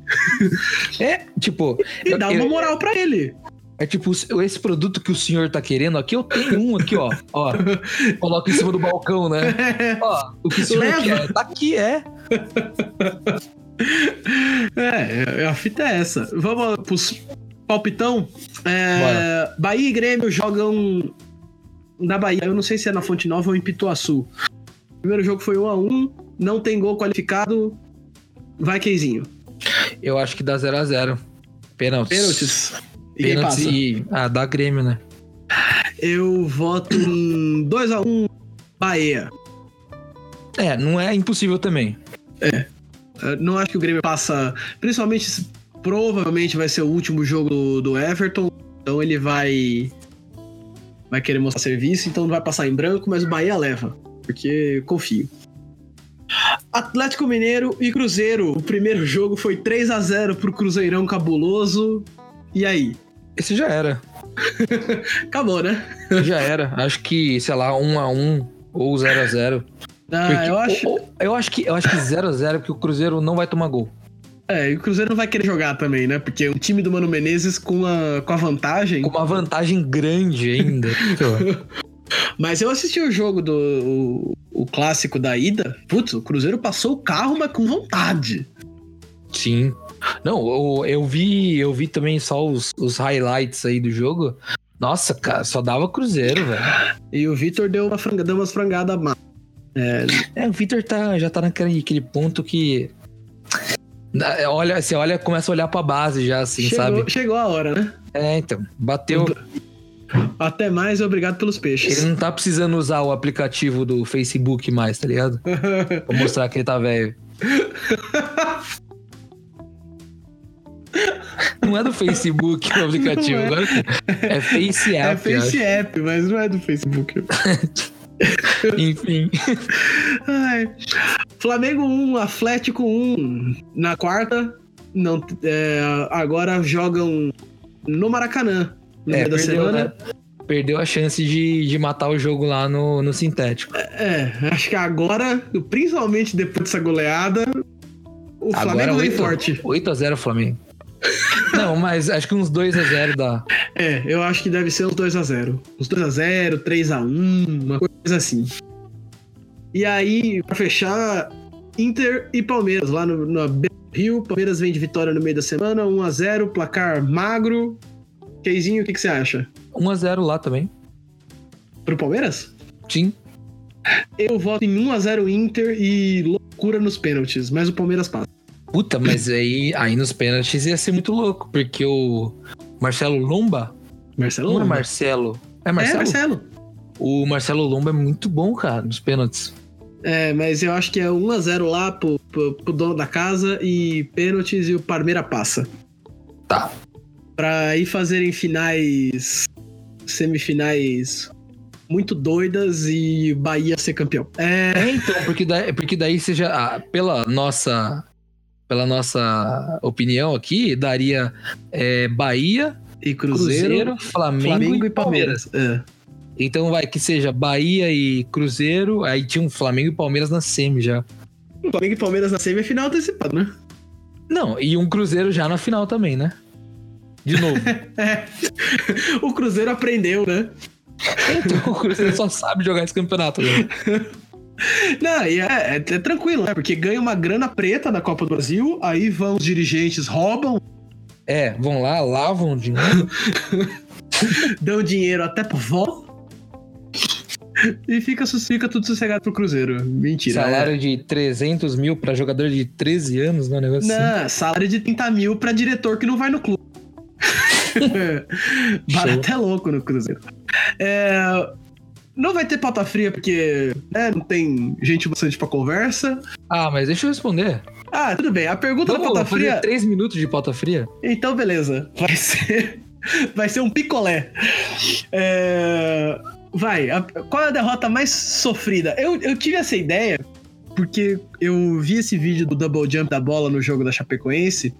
É, tipo, e Eu- dar uma eu- moral pra ele. É tipo, esse produto que o senhor tá querendo aqui, eu tenho um aqui, ó. Ó, coloca em cima do balcão, né? Ó, o que o senhor Leva. quer? Tá aqui, é. É, é, a fita é essa. Vamos pros palpitão. É, Bahia e Grêmio jogam na Bahia. Eu não sei se é na Fonte Nova ou em Pituaçu. O primeiro jogo foi 1 a 1 não tem gol qualificado. Vai, Keizinho. Eu acho que dá 0 a 0 Pênaltis. Pênaltis. E Pênaltis passa? e. Ah, dá Grêmio, né? Eu voto em 2 a 1 Bahia. É, não é impossível também. É, Eu não acho que o Grêmio passa. Principalmente, provavelmente vai ser o último jogo do, do Everton. Então ele vai. Vai querer mostrar serviço, então não vai passar em branco, mas o Bahia leva. Porque eu confio. Atlético Mineiro e Cruzeiro. O primeiro jogo foi 3 a 0 pro Cruzeirão cabuloso. E aí? Esse já era. Acabou, né? Já era. Acho que, sei lá, 1 a 1 ou 0 a 0 Ah, Porque- eu acho. ou- ou- eu acho que eu acho que 0 a 0 porque o Cruzeiro não vai tomar gol. É, e o Cruzeiro não vai querer jogar também, né? Porque o time do Mano Menezes com a, com a vantagem. Com uma vantagem grande ainda. Mas eu assisti o jogo do. O, o clássico da ida. Putz, o Cruzeiro passou o carro, mas com vontade. Sim. Não, eu, eu vi, eu vi também só os, os highlights aí do jogo. Nossa, cara, só dava Cruzeiro, velho. E o Vitor deu, uma franga, deu umas frangadas má. É, É, o Victor tá, já tá naquele aquele ponto que. Olha, você olha, começa a olhar pra base já, assim, chegou, sabe? chegou a hora, né? É, então. Bateu. Até mais obrigado pelos peixes. Ele não tá precisando usar o aplicativo do Facebook mais, tá ligado? Pra mostrar que ele tá velho. Não é do Facebook o aplicativo, Não é. agora é Face É App. Face acho. App, mas não é do Facebook. Enfim. Ai. Flamengo 1, Atlético 1 na quarta. Não, é, agora jogam no Maracanã. No É, da perdeu, semana. né? Perdeu a chance de, de matar o jogo lá no, no sintético. É, acho que agora, principalmente depois dessa goleada, o Flamengo vem 8, forte. 8x0 Flamengo. Não, mas acho que uns 2x0 dá. É, eu acho que deve ser uns 2x0. Uns 2x0, 3x1, uma coisa assim. E aí, pra fechar, Inter e Palmeiras lá no, no Rio. Palmeiras vem de vitória no meio da semana, 1x0, placar magro. Keizinho, o que, que você acha? 1x0 lá também. Pro Palmeiras? Sim. Eu voto em 1x0 Inter e loucura nos pênaltis, mas o Palmeiras passa. Puta, mas aí, aí nos pênaltis ia ser muito louco, porque o Marcelo Lomba. Marcelo? Não é Lomba. Marcelo. É É, Marcelo? Marcelo. O Marcelo Lomba é muito bom, cara, nos pênaltis. É, mas eu acho que é 1x0 lá pro, pro, pro dono da casa e pênaltis e o Palmeiras passa. Tá. Pra ir fazerem finais. semifinais muito doidas e Bahia ser campeão. É. É, então, porque daí, porque daí seja. ah, pela nossa. Pela nossa opinião aqui, daria é, Bahia, E Cruzeiro, Cruzeiro, Flamengo, Flamengo e Palmeiras. É. Então vai que seja Bahia e Cruzeiro, aí tinha um Flamengo e Palmeiras na semi já. Flamengo e Palmeiras na semifinal antecipado, né? Não, e um Cruzeiro já na final também, né? De novo. É. O Cruzeiro aprendeu, né? então o Cruzeiro só sabe jogar esse campeonato. Né? Não, e é, é- é tranquilo, né? Porque ganha uma grana preta da Copa do Brasil, aí vão os dirigentes, roubam, É, vão lá, lavam de novo. dão dinheiro até pro vó. E fica, fica tudo sossegado pro Cruzeiro. Mentira. Salário de 300 mil pra jogador de 13 anos, né? Um negócio assim. Não, salário de 30 mil pra diretor que não vai no clube. Barato é louco no Cruzeiro. É, não vai ter pauta fria porque né, não tem gente bastante pra conversa. Ah, mas deixa eu responder. Ah, tudo bem. A pergunta da Vamos pauta fazer fria. 3 minutos de pauta fria? Então, beleza. Vai ser. Vai ser um picolé. É, Vai. a- Qual é a derrota mais sofrida? Eu, eu tive essa ideia porque eu vi esse vídeo do double jump da bola no jogo da Chapecoense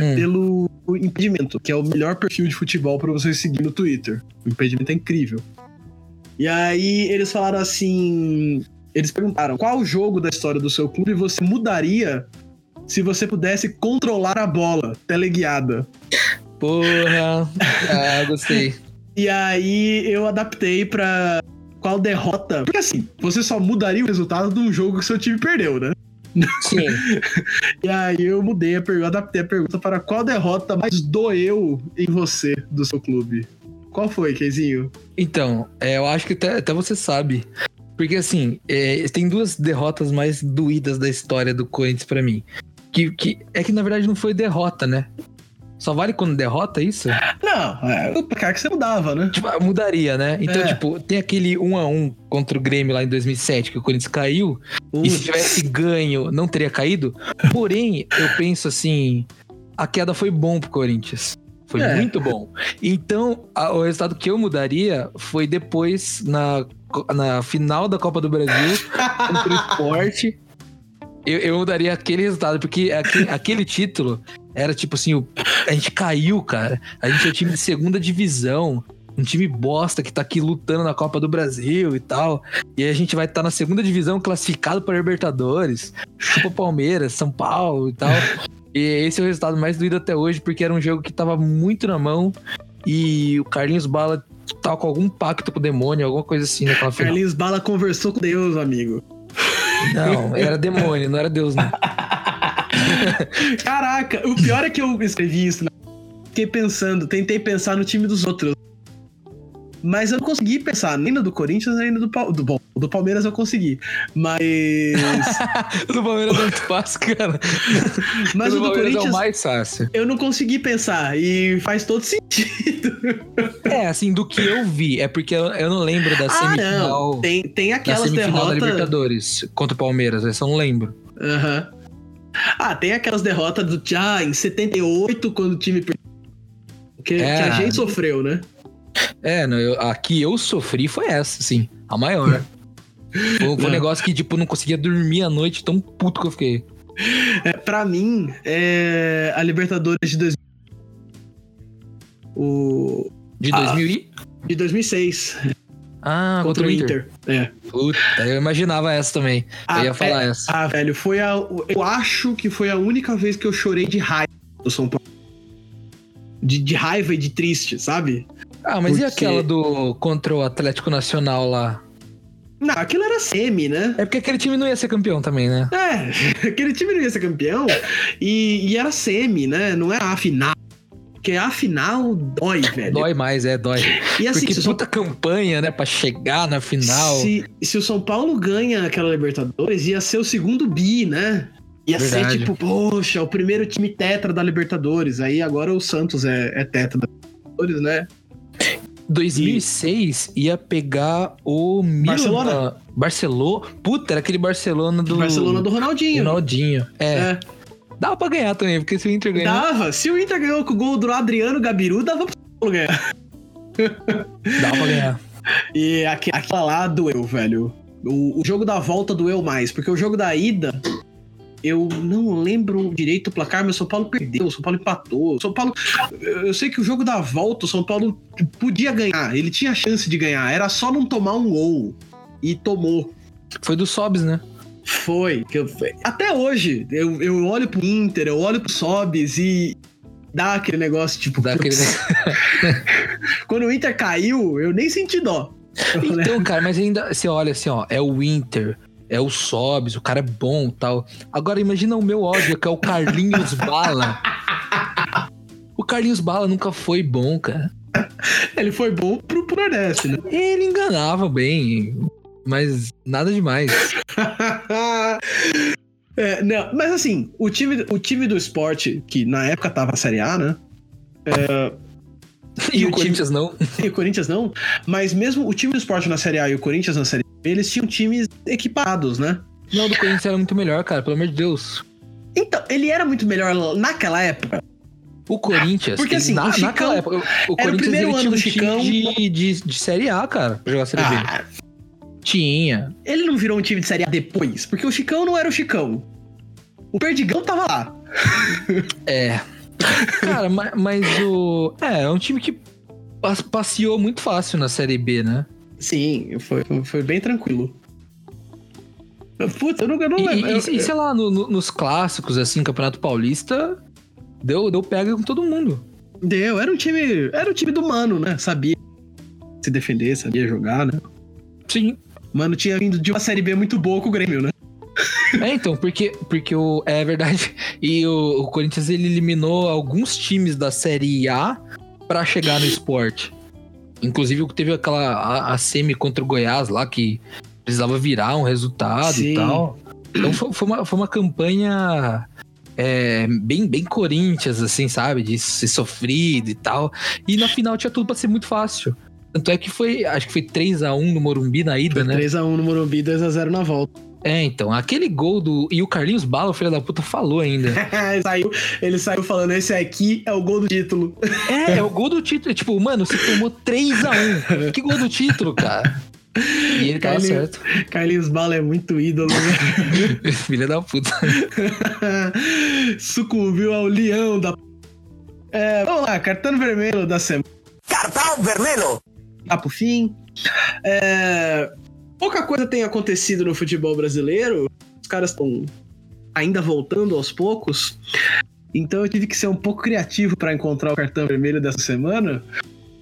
Hum. pelo Impedimento, que é o melhor perfil de futebol pra você seguir no Twitter. O Impedimento é incrível. E aí eles falaram assim. Eles perguntaram qual jogo da história do seu clube você mudaria se você pudesse controlar a bola teleguiada. Porra. Ah, gostei. E aí eu adaptei pra qual derrota. Porque assim, você só mudaria o resultado de um jogo que seu time perdeu, né? Sim. E aí eu mudei a pergunta, adaptei a pergunta para qual derrota mais doeu em você do seu clube. Qual foi, Keizinho? Então, é, eu acho que até, até você sabe. Porque assim, é, tem duas derrotas mais doídas da história do Corinthians pra mim. Que, que é que na verdade não foi derrota, né? Só vale quando derrota isso? Não, é o placar que você mudava, né? Tipo, ah, mudaria, né? Então, É. tipo, tem aquele 1 a 1 contra o Grêmio lá em 2007, que o Corinthians caiu. E se tivesse ganho, não teria caído. Porém, eu penso assim: a queda foi bom pro Corinthians. Foi É. muito bom. Então, a- o resultado que eu mudaria foi depois, na, na final da Copa do Brasil, contra o esporte. Eu, eu mudaria aquele resultado, porque aque- aquele título era tipo assim: o- a gente caiu, cara. A gente é um time de segunda divisão. Um time bosta que tá aqui lutando na Copa do Brasil e tal. E aí a gente vai estar na segunda divisão classificado para Libertadores. Chupa Palmeiras, São Paulo e tal. E esse é o resultado mais doído até hoje, porque era um jogo que tava muito na mão. E o Carlinhos Bala tava com algum pacto com o demônio, alguma coisa assim naquela final. Carlinhos Bala conversou com Deus, amigo. Não, era demônio, não era Deus, não. Caraca, o pior é que eu escrevi isso. Né? Fiquei pensando, tentei pensar no time dos outros. Mas eu não consegui pensar nem no do Corinthians, nem no do, do Bom, do Palmeiras eu consegui. Mas. O do Palmeiras é muito fácil, cara. Mas o do Palmeiras é o Corinthians mais fácil. eu não consegui pensar. E faz todo sentido. É, assim, do que eu vi. É porque eu, eu não lembro da Ah, semifinal. não. Tem, tem da aquelas semifinal da derrotas. Libertadores contra o Palmeiras, essa eu não lembro. Aham. Ah, tem aquelas derrotas do ah, em 78, quando o time. Que, É. que a gente sofreu, né? É, não, eu- a que eu sofri foi essa, sim. A maior. Foi, foi um negócio que, tipo, não conseguia dormir à noite, tão puto que eu fiquei. É, pra mim, é a Libertadores de, dois... o... De Ah. 2000 e... de 2006, Ah, contra o Inter. É. Puta, eu imaginava essa também. Ah, eu ia falar é- essa. Ah, velho, foi a. Eu acho que foi a única vez que eu chorei de raiva do São Paulo. De, de raiva e de triste, sabe? Ah, mas e porque- aquela do contra o Atlético Nacional lá? Não, aquilo era semi, né? É porque aquele time não ia ser campeão também, né? É, aquele time não ia ser campeão e, e era semi, né? Não era a final. Porque a final dói, velho. Dói mais, é, dói. E assim, porque se, o São- puta campanha, né, pra chegar na final. se, se o São Paulo ganha aquela Libertadores, ia ser o segundo bi, né? Ia Verdade. ser tipo, poxa, o primeiro time tetra da Libertadores. Aí agora o Santos é, é tetra da Libertadores, né? 2006 ia pegar o Milan. Barcelona. Barcelona. Puta, era aquele Barcelona do. Barcelona do Ronaldinho. Ronaldinho. É. É. Dava pra ganhar também, porque se o Inter ganhar. Dava. Se o Inter ganhou com o gol do Adriano Gabiru, dava Paulo ganhar. Dava pra ganhar. E aque- aquela lá doeu, velho. O, o jogo da volta doeu mais, porque o jogo da ida. Eu não lembro direito o placar, mas o São Paulo perdeu, o São Paulo empatou. O São Paulo. Eu sei que o jogo da volta, o São Paulo podia ganhar, ele tinha chance de ganhar, era só não tomar um gol. E tomou. Foi do Sobs, né? Foi. que eu- até hoje, eu, eu olho pro Inter, eu olho pro Sobis e dá aquele negócio, tipo. Dá aquele... Quando o Inter caiu, eu nem senti dó. Então, cara, mas ainda, você olha assim, ó, é o Inter, é o Sobs, o cara é bom e tal. Agora imagina o meu ódio, que é o Carlinhos Bala. O Carlinhos Bala nunca foi bom, cara. Ele foi bom pro, pro Nordeste, né? Ele enganava bem, mas nada demais. É, não, mas assim, o time, o time do esporte, que na época tava na Série A, né? E, E o o Corinthians não. E o Corinthians não. Mas mesmo o time do esporte na Série A e o Corinthians na Série eles tinham times equipados, né? Não, o do Corinthians era muito melhor, cara, pelo amor de Deus. Então, ele era muito melhor naquela época. O Corinthians, Porque, assim, na, Chicão- naquela época, o, o era o Corinthians primeiro ano tinha um do Chicão. time de, de, de Série A, cara, pra jogar Série B. Ah, Tinha. ele não virou um time de Série A depois, porque o Chicão não era o Chicão. O Perdigão tava lá. É. Cara, ma- mas, o. É, é um time que pas- passeou muito fácil na Série B, né? Sim, foi, foi bem tranquilo. Putz, eu não, eu não E, lembro. e- e, sei lá, no- no- nos clássicos, assim, Campeonato Paulista, deu, deu pega com todo mundo. Deu, era um time. Era o time do Mano, né? Sabia se defender, sabia jogar, né? Sim. Mano tinha vindo de uma série B muito boa com o Grêmio, né? É, então, porque, porque o. É verdade. E o, o Corinthians ele eliminou alguns times da Série A pra chegar no esporte. Inclusive, teve aquela. A, a semi contra o Goiás lá que precisava virar um resultado Sim. e tal. Então foi, foi uma, foi uma campanha. é, bem, bem Corinthians, assim, sabe? De ser sofrido e tal. E na final tinha tudo pra ser muito fácil. Tanto é que foi, acho que foi 3 a 1 no Morumbi na ida, Foi né? 3x1 no Morumbi, 2x0 na volta. É, então, aquele gol do. E o Carlinhos Bala, o filho da puta, falou ainda. ele, saiu, ele saiu falando: esse aqui é o gol do título. É, é o gol do título. Tipo, mano, você tomou 3x1. Que gol do título, cara? E ele tava certo. Carlinhos Bala é muito ídolo, né? Filha da puta. Sucumbiu ao leão da. É, vamos lá, cartão vermelho da semana. Cartão vermelho! Tá pro fim. É, pouca coisa tem acontecido no futebol brasileiro. Os caras estão ainda voltando aos poucos. Então eu tive que ser um pouco criativo para encontrar o cartão vermelho dessa semana.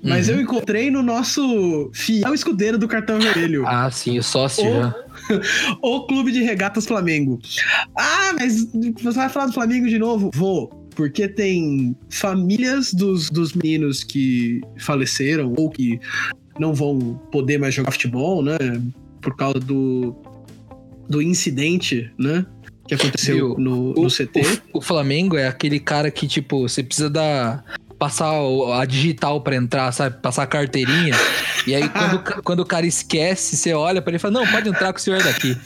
Mas Uhum. eu encontrei no nosso fiel escudeiro do cartão vermelho. Ah, sim, o sócio O- já. o Clube de Regatas Flamengo. Ah, mas você vai falar do Flamengo de novo? Vou. Porque tem famílias dos, dos meninos que faleceram ou que não vão poder mais jogar futebol, né? Por causa do, do incidente, né? Que aconteceu Viu? no, no CT. O, o Flamengo é aquele cara que, tipo, você precisa dar. Passar o- a digital pra entrar, sabe? Passar a carteirinha. E aí, quando, o quando o cara esquece, você olha pra ele e fala: Não, pode entrar que o senhor é daqui.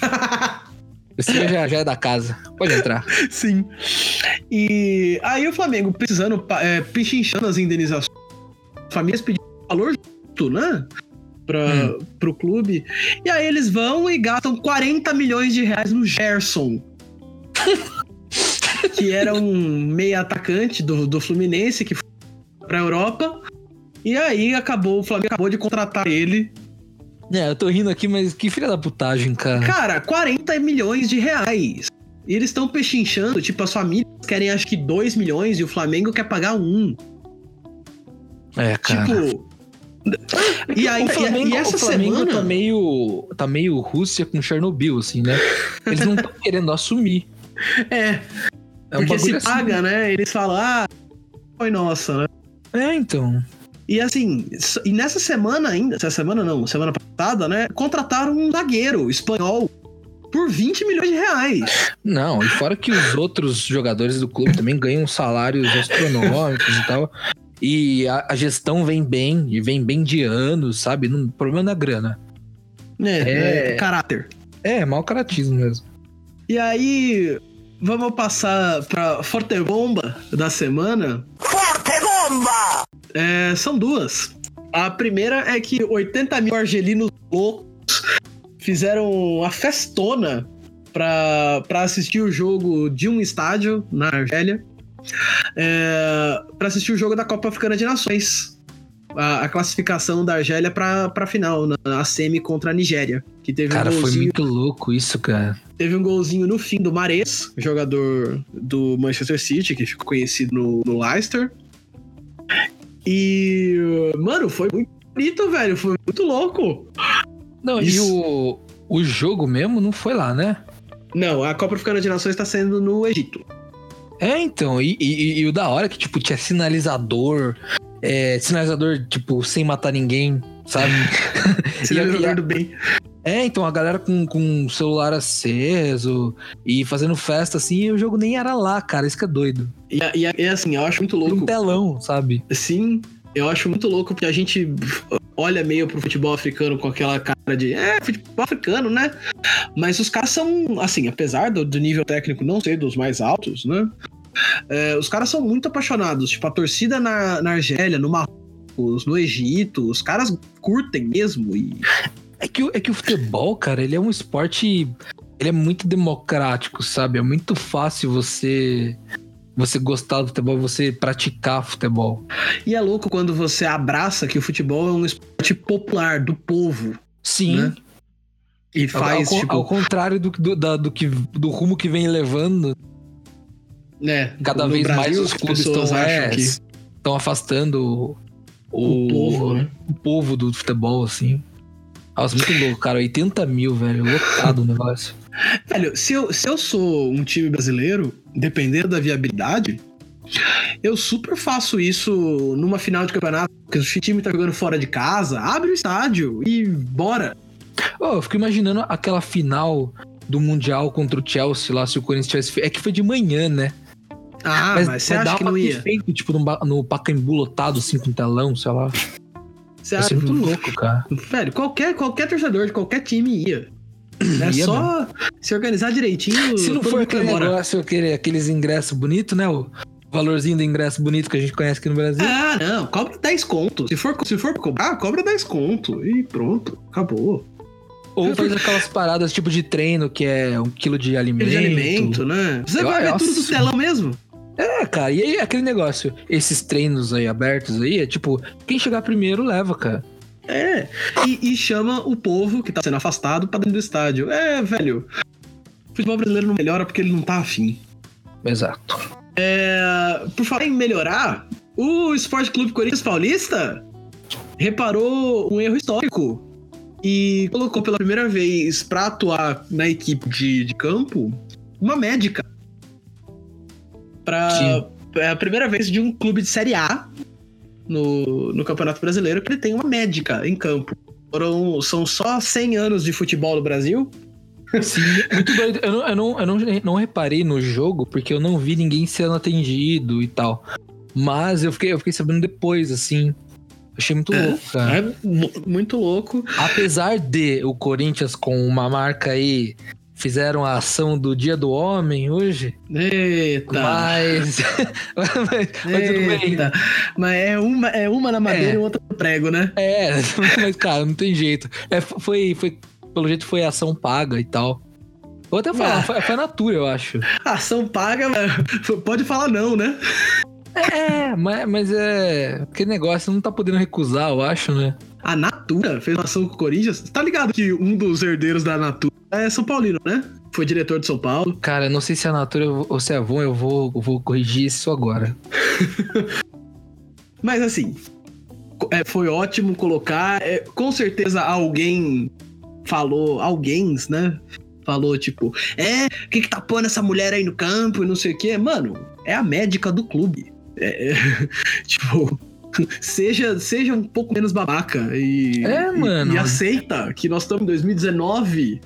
O senhor já, já é da casa. Pode entrar. Sim. E aí o Flamengo precisando, é, pichinchando as indenizações, famílias pedindo valor justo, né? Pra, Hum. Pro clube. E aí eles vão e gastam 40 milhões de reais no Gerson. que era um meia atacante do, do Fluminense que foi pra Europa. E aí acabou, o Flamengo acabou de contratar ele. É, eu tô rindo aqui, mas que filha da putagem, cara. Cara, 40 milhões de reais. E eles estão pechinchando, tipo, as famílias querem acho que 2 milhões e o Flamengo quer pagar um. É, cara. Tipo. E aí, o Flamengo, e, essa o Flamengo semana. tá meio. tá meio Rússia com Chernobyl, assim, né? Eles não estão querendo assumir. É, É um porque se assim. paga, né? Eles falam, ah, foi nossa, né? É, então. E assim, e nessa semana ainda, essa semana não, semana passada, né? Contrataram um zagueiro espanhol por 20 milhões de reais. Não, e fora que os outros jogadores do clube também ganham salários astronômicos e tal. E a, a gestão vem bem, e vem bem de anos, sabe? Não, o problema não é grana. né? É. É, caráter. É, mau caratismo mesmo. E aí, vamos passar pra Forte Bomba da semana. Forte bomba! É, são duas. A primeira é que 80 mil argelinos loucos fizeram a festona pra assistir o jogo de um estádio na Argélia. É, pra assistir o jogo da Copa Africana de Nações. A, a classificação da Argélia pra, pra final, na, a semi contra a Nigéria. Que teve Cara, um foi golzinho muito louco isso, cara. Teve um golzinho no fim do Mares, jogador do Manchester City, que ficou conhecido no, no Leicester. E, mano, foi muito bonito, velho. Foi muito louco. Não, e Isso. o, o jogo mesmo não foi lá, né? Não, a Copa Africana de Nações tá sendo no Egito. É, então, e, e- e o da hora é que, tipo, tinha sinalizador, é, sinalizador, tipo, sem matar ninguém, sabe? E a- do bem. É, então, a galera com, com o celular aceso e fazendo festa assim, e o jogo nem era lá, cara, isso que é doido. E, e, e assim, eu acho muito Um louco. telão, sabe? Sim, eu acho muito louco porque a gente olha meio pro futebol africano com aquela cara de é, futebol africano, né? Mas os caras são, assim, apesar do, do nível técnico não ser dos mais altos, né? É, os caras são muito apaixonados. Tipo, a torcida na, na Argélia, no Marrocos, no Egito, os caras curtem mesmo. E É que, é que o futebol, cara, ele é um esporte. Ele é muito democrático, sabe? É muito fácil você. Você gostar do futebol, você praticar futebol. E é louco quando você abraça que o futebol é um esporte popular, do povo. Sim. Né? E faz, ao, tipo, ao contrário do, do, da- do que, do rumo que vem levando, né? cada vez mais Brasil, os as clubes estão é, que estão afastando o, o povo, né? o povo do futebol, assim. Nossa, muito louco, cara. 80 mil, velho. Lotado o negócio. Velho, se eu, se eu sou um time brasileiro, dependendo da viabilidade, eu super faço isso numa final de campeonato, porque o time tá jogando fora de casa, abre o estádio e bora. Ô, eu fico imaginando aquela final do Mundial contra o Chelsea lá, se o Corinthians tivesse. É que foi de manhã, né? Ah, mas, você acha que não ia? feito, tipo, no, no Pacaembu lotado, assim, com telão, sei lá. Você acha muito louco, cara. Velho, qualquer, qualquer torcedor de qualquer time ia. É Ia só se organizar direitinho. Se não for aquele negócio, aquele, aqueles ingressos bonitos, né? O valorzinho do ingresso bonito que a gente conhece aqui no Brasil. Ah, não, cobra 10 conto. Se for, se for cobrar, cobra 10 conto. E pronto, acabou. Ou faz aquelas paradas tipo de treino, que é um quilo de alimento. De alimento, né? Você vai ver tudo do telão mesmo. É, cara, e aí aquele negócio, esses treinos aí abertos aí, é tipo, quem chegar primeiro leva, cara. É. E, e chama o povo que tá sendo afastado pra dentro do estádio. É, velho. O futebol brasileiro não melhora porque ele não tá afim. Exato. É, por falar em melhorar, o Esporte Clube Corinthians Paulista reparou um erro histórico e colocou pela primeira vez pra atuar na equipe de, de campo uma médica. Pra, Sim. é a primeira vez de um clube de Série A no, no Campeonato Brasileiro que ele tem uma médica em campo. Foram, são só 100 anos de futebol no Brasil. Sim, muito doido. Eu, não, eu, não, eu não, não reparei no jogo porque eu não vi ninguém sendo atendido e tal. Mas eu fiquei, eu fiquei sabendo depois, assim. Achei muito É. louco, cara. É mu- muito louco. Apesar de o Corinthians com uma marca aí fizeram a ação do Dia do Homem hoje, Eita. mas, mas, mas tudo bem. Eita. Mas é uma, é uma na madeira É. e outra no prego, né? É, mas cara, não tem jeito. É, foi, foi, pelo jeito foi ação paga e tal. Vou até falar, Ah. foi, foi a Natura, eu acho. Ação paga, pode falar não, né? É, mas, mas é. Aquele negócio não tá podendo recusar, eu acho, né? A Natura fez uma ação com o Corinthians. Tá ligado que um dos herdeiros da Natura é São Paulino, né? Foi diretor de São Paulo. Cara, não sei se é a Natura ou se é a Avon, eu vou, eu vou corrigir isso agora. Mas assim, é, foi ótimo colocar. é, com certeza alguém falou, alguém, né? Falou tipo, é, o que, que tá pondo essa mulher aí no campo e não sei o quê? Mano, é a médica do clube. É, é, tipo, seja, seja um pouco menos babaca e, É, e- e aceita que nós estamos em 2019.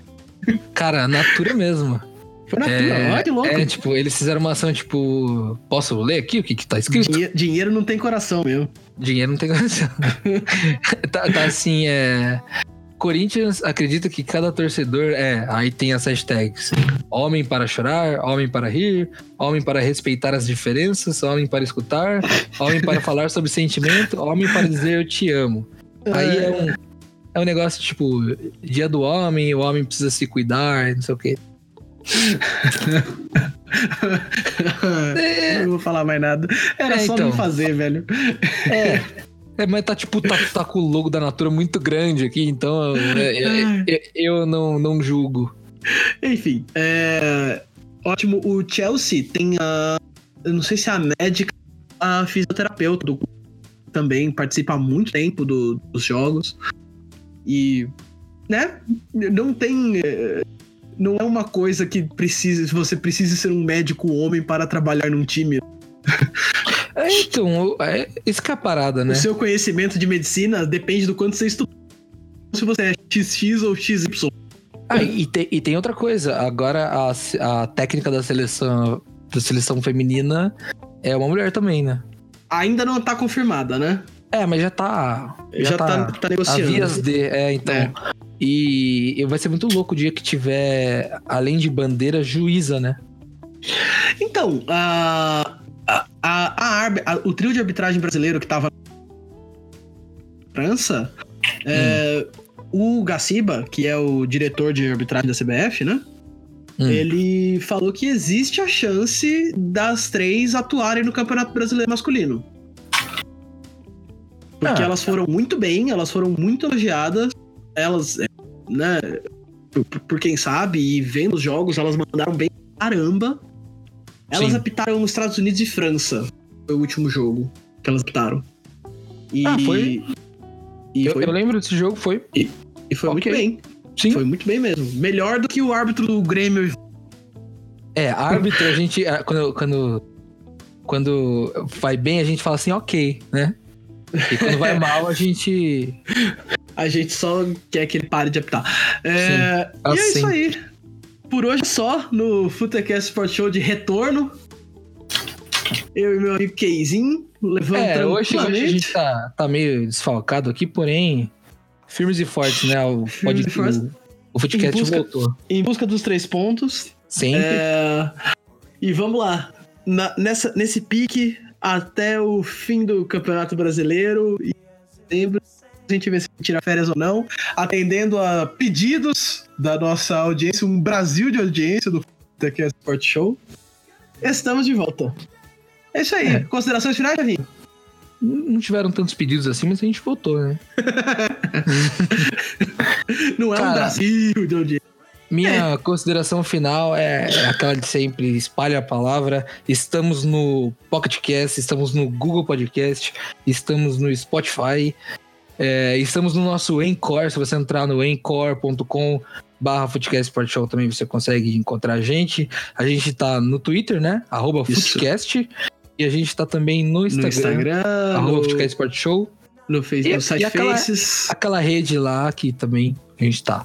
Cara, a Natura mesmo. Foi Natura, É, olha que louco. É, tipo, eles fizeram uma ação, tipo. Posso ler aqui o que, que tá escrito? Dinhe- dinheiro não tem coração, meu. Dinheiro não tem condição. tá, tá assim, é. Corinthians acredita que cada torcedor é. Aí tem as hashtags: homem para chorar, homem para rir, homem para respeitar as diferenças, homem para escutar, homem para falar sobre sentimento, homem para dizer eu te amo. Aí é um, é um negócio tipo: dia do homem, o homem precisa se cuidar, não sei o quê. não vou falar mais nada. Era É, só então. não fazer, velho. É. É, mas tá tipo, tá, tá com o logo da Natura muito grande aqui, então é, é, é, eu não, não julgo. Enfim, é... ótimo. O Chelsea tem a. Eu não sei se é a médica, a fisioterapeuta do. Também participa há muito tempo do- dos jogos. E. Né? Não tem. é, Não é uma coisa que precisa. Você precisa ser um médico homem para trabalhar num time. É, então, é, isso que é a parada, né? O seu conhecimento de medicina depende do quanto você estudou. Se você é XX ou XY. Ah, e, tem, e tem outra coisa. Agora a, a técnica da seleção, da seleção feminina é uma mulher também, né? Ainda não tá confirmada, né? É, mas já tá. Já, tá, tá a negociando. vias de. É, então. É. E, e vai ser muito louco o dia que tiver, além de bandeira, juíza, né? Então, a, a, a, a o trio de arbitragem brasileiro que tava na França, é, o Gaciba, que é o diretor de arbitragem da CBF, né? Hum. Ele falou que existe a chance das três atuarem no Campeonato Brasileiro Masculino. Porque Ah. elas foram muito bem, elas foram muito elogiadas. Elas, é, né, por, por quem sabe, e vendo os jogos, elas mandaram bem pra caramba. Elas Sim. apitaram nos Estados Unidos e França. Foi o último jogo que elas apitaram. E, Ah, foi? E Eu, foi, eu lembro desse jogo, foi. e foi muito ok. bem. Sim. Foi muito bem mesmo. Melhor do que o árbitro do Grêmio. É, árbitro, a gente. Quando, quando, quando vai bem, a gente fala assim, ok, né? E quando vai mal, a gente. A gente só quer que ele pare de apitar. É, Sim, e é assim. isso aí. Por hoje é só no Futecast Sport Show de retorno. Eu e meu amigo levando É, hoje, hoje a gente tá, tá meio desfalcado aqui, porém, firmes e fortes, né? O, pode, o, O Footcast Em busca- voltou. Em busca dos três pontos. Sempre. É, E vamos lá. Na- nessa, nesse pique até o fim do Campeonato Brasileiro. E setembro, a gente vê se tira férias ou não. Atendendo a pedidos da nossa audiência, um Brasil de audiência do TQS Sport Show. Estamos de volta. É isso aí. É. Considerações finais, Javinho? Não tiveram tantos pedidos assim, mas a gente voltou, né? Não é um Cara, Brasil de audiência. Minha consideração final é, é aquela de sempre, espalhe a palavra. Estamos no Pocket Cast, estamos no Google Podcast, estamos no Spotify, é, estamos no nosso Encore. Se você entrar no encore.com barra Footcast Sport Show também você consegue encontrar a gente. A gente tá no Twitter, né? Arroba. Footcast. E a gente tá também no No Instagram, Instagram, arroba no, Footcast Sport Show. no Facebook, E- no site e aquela- Faces. Aquela rede lá que também a gente tá.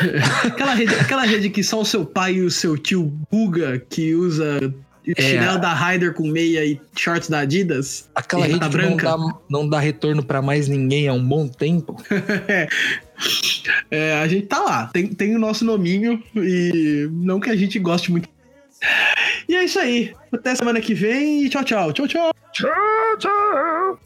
Aquela rede, aquela rede que só o seu pai e o seu tio Buga, que usa É. chinelo da Ryder com meia e shorts da Adidas. Aquela rede tá que não dá, não dá retorno pra mais ninguém há um bom tempo. É, a gente tá lá, tem, tem o nosso nominho e não que a gente goste muito. E é isso aí. Até semana que vem e tchau, tchau. Tchau, tchau. Tchau, tchau.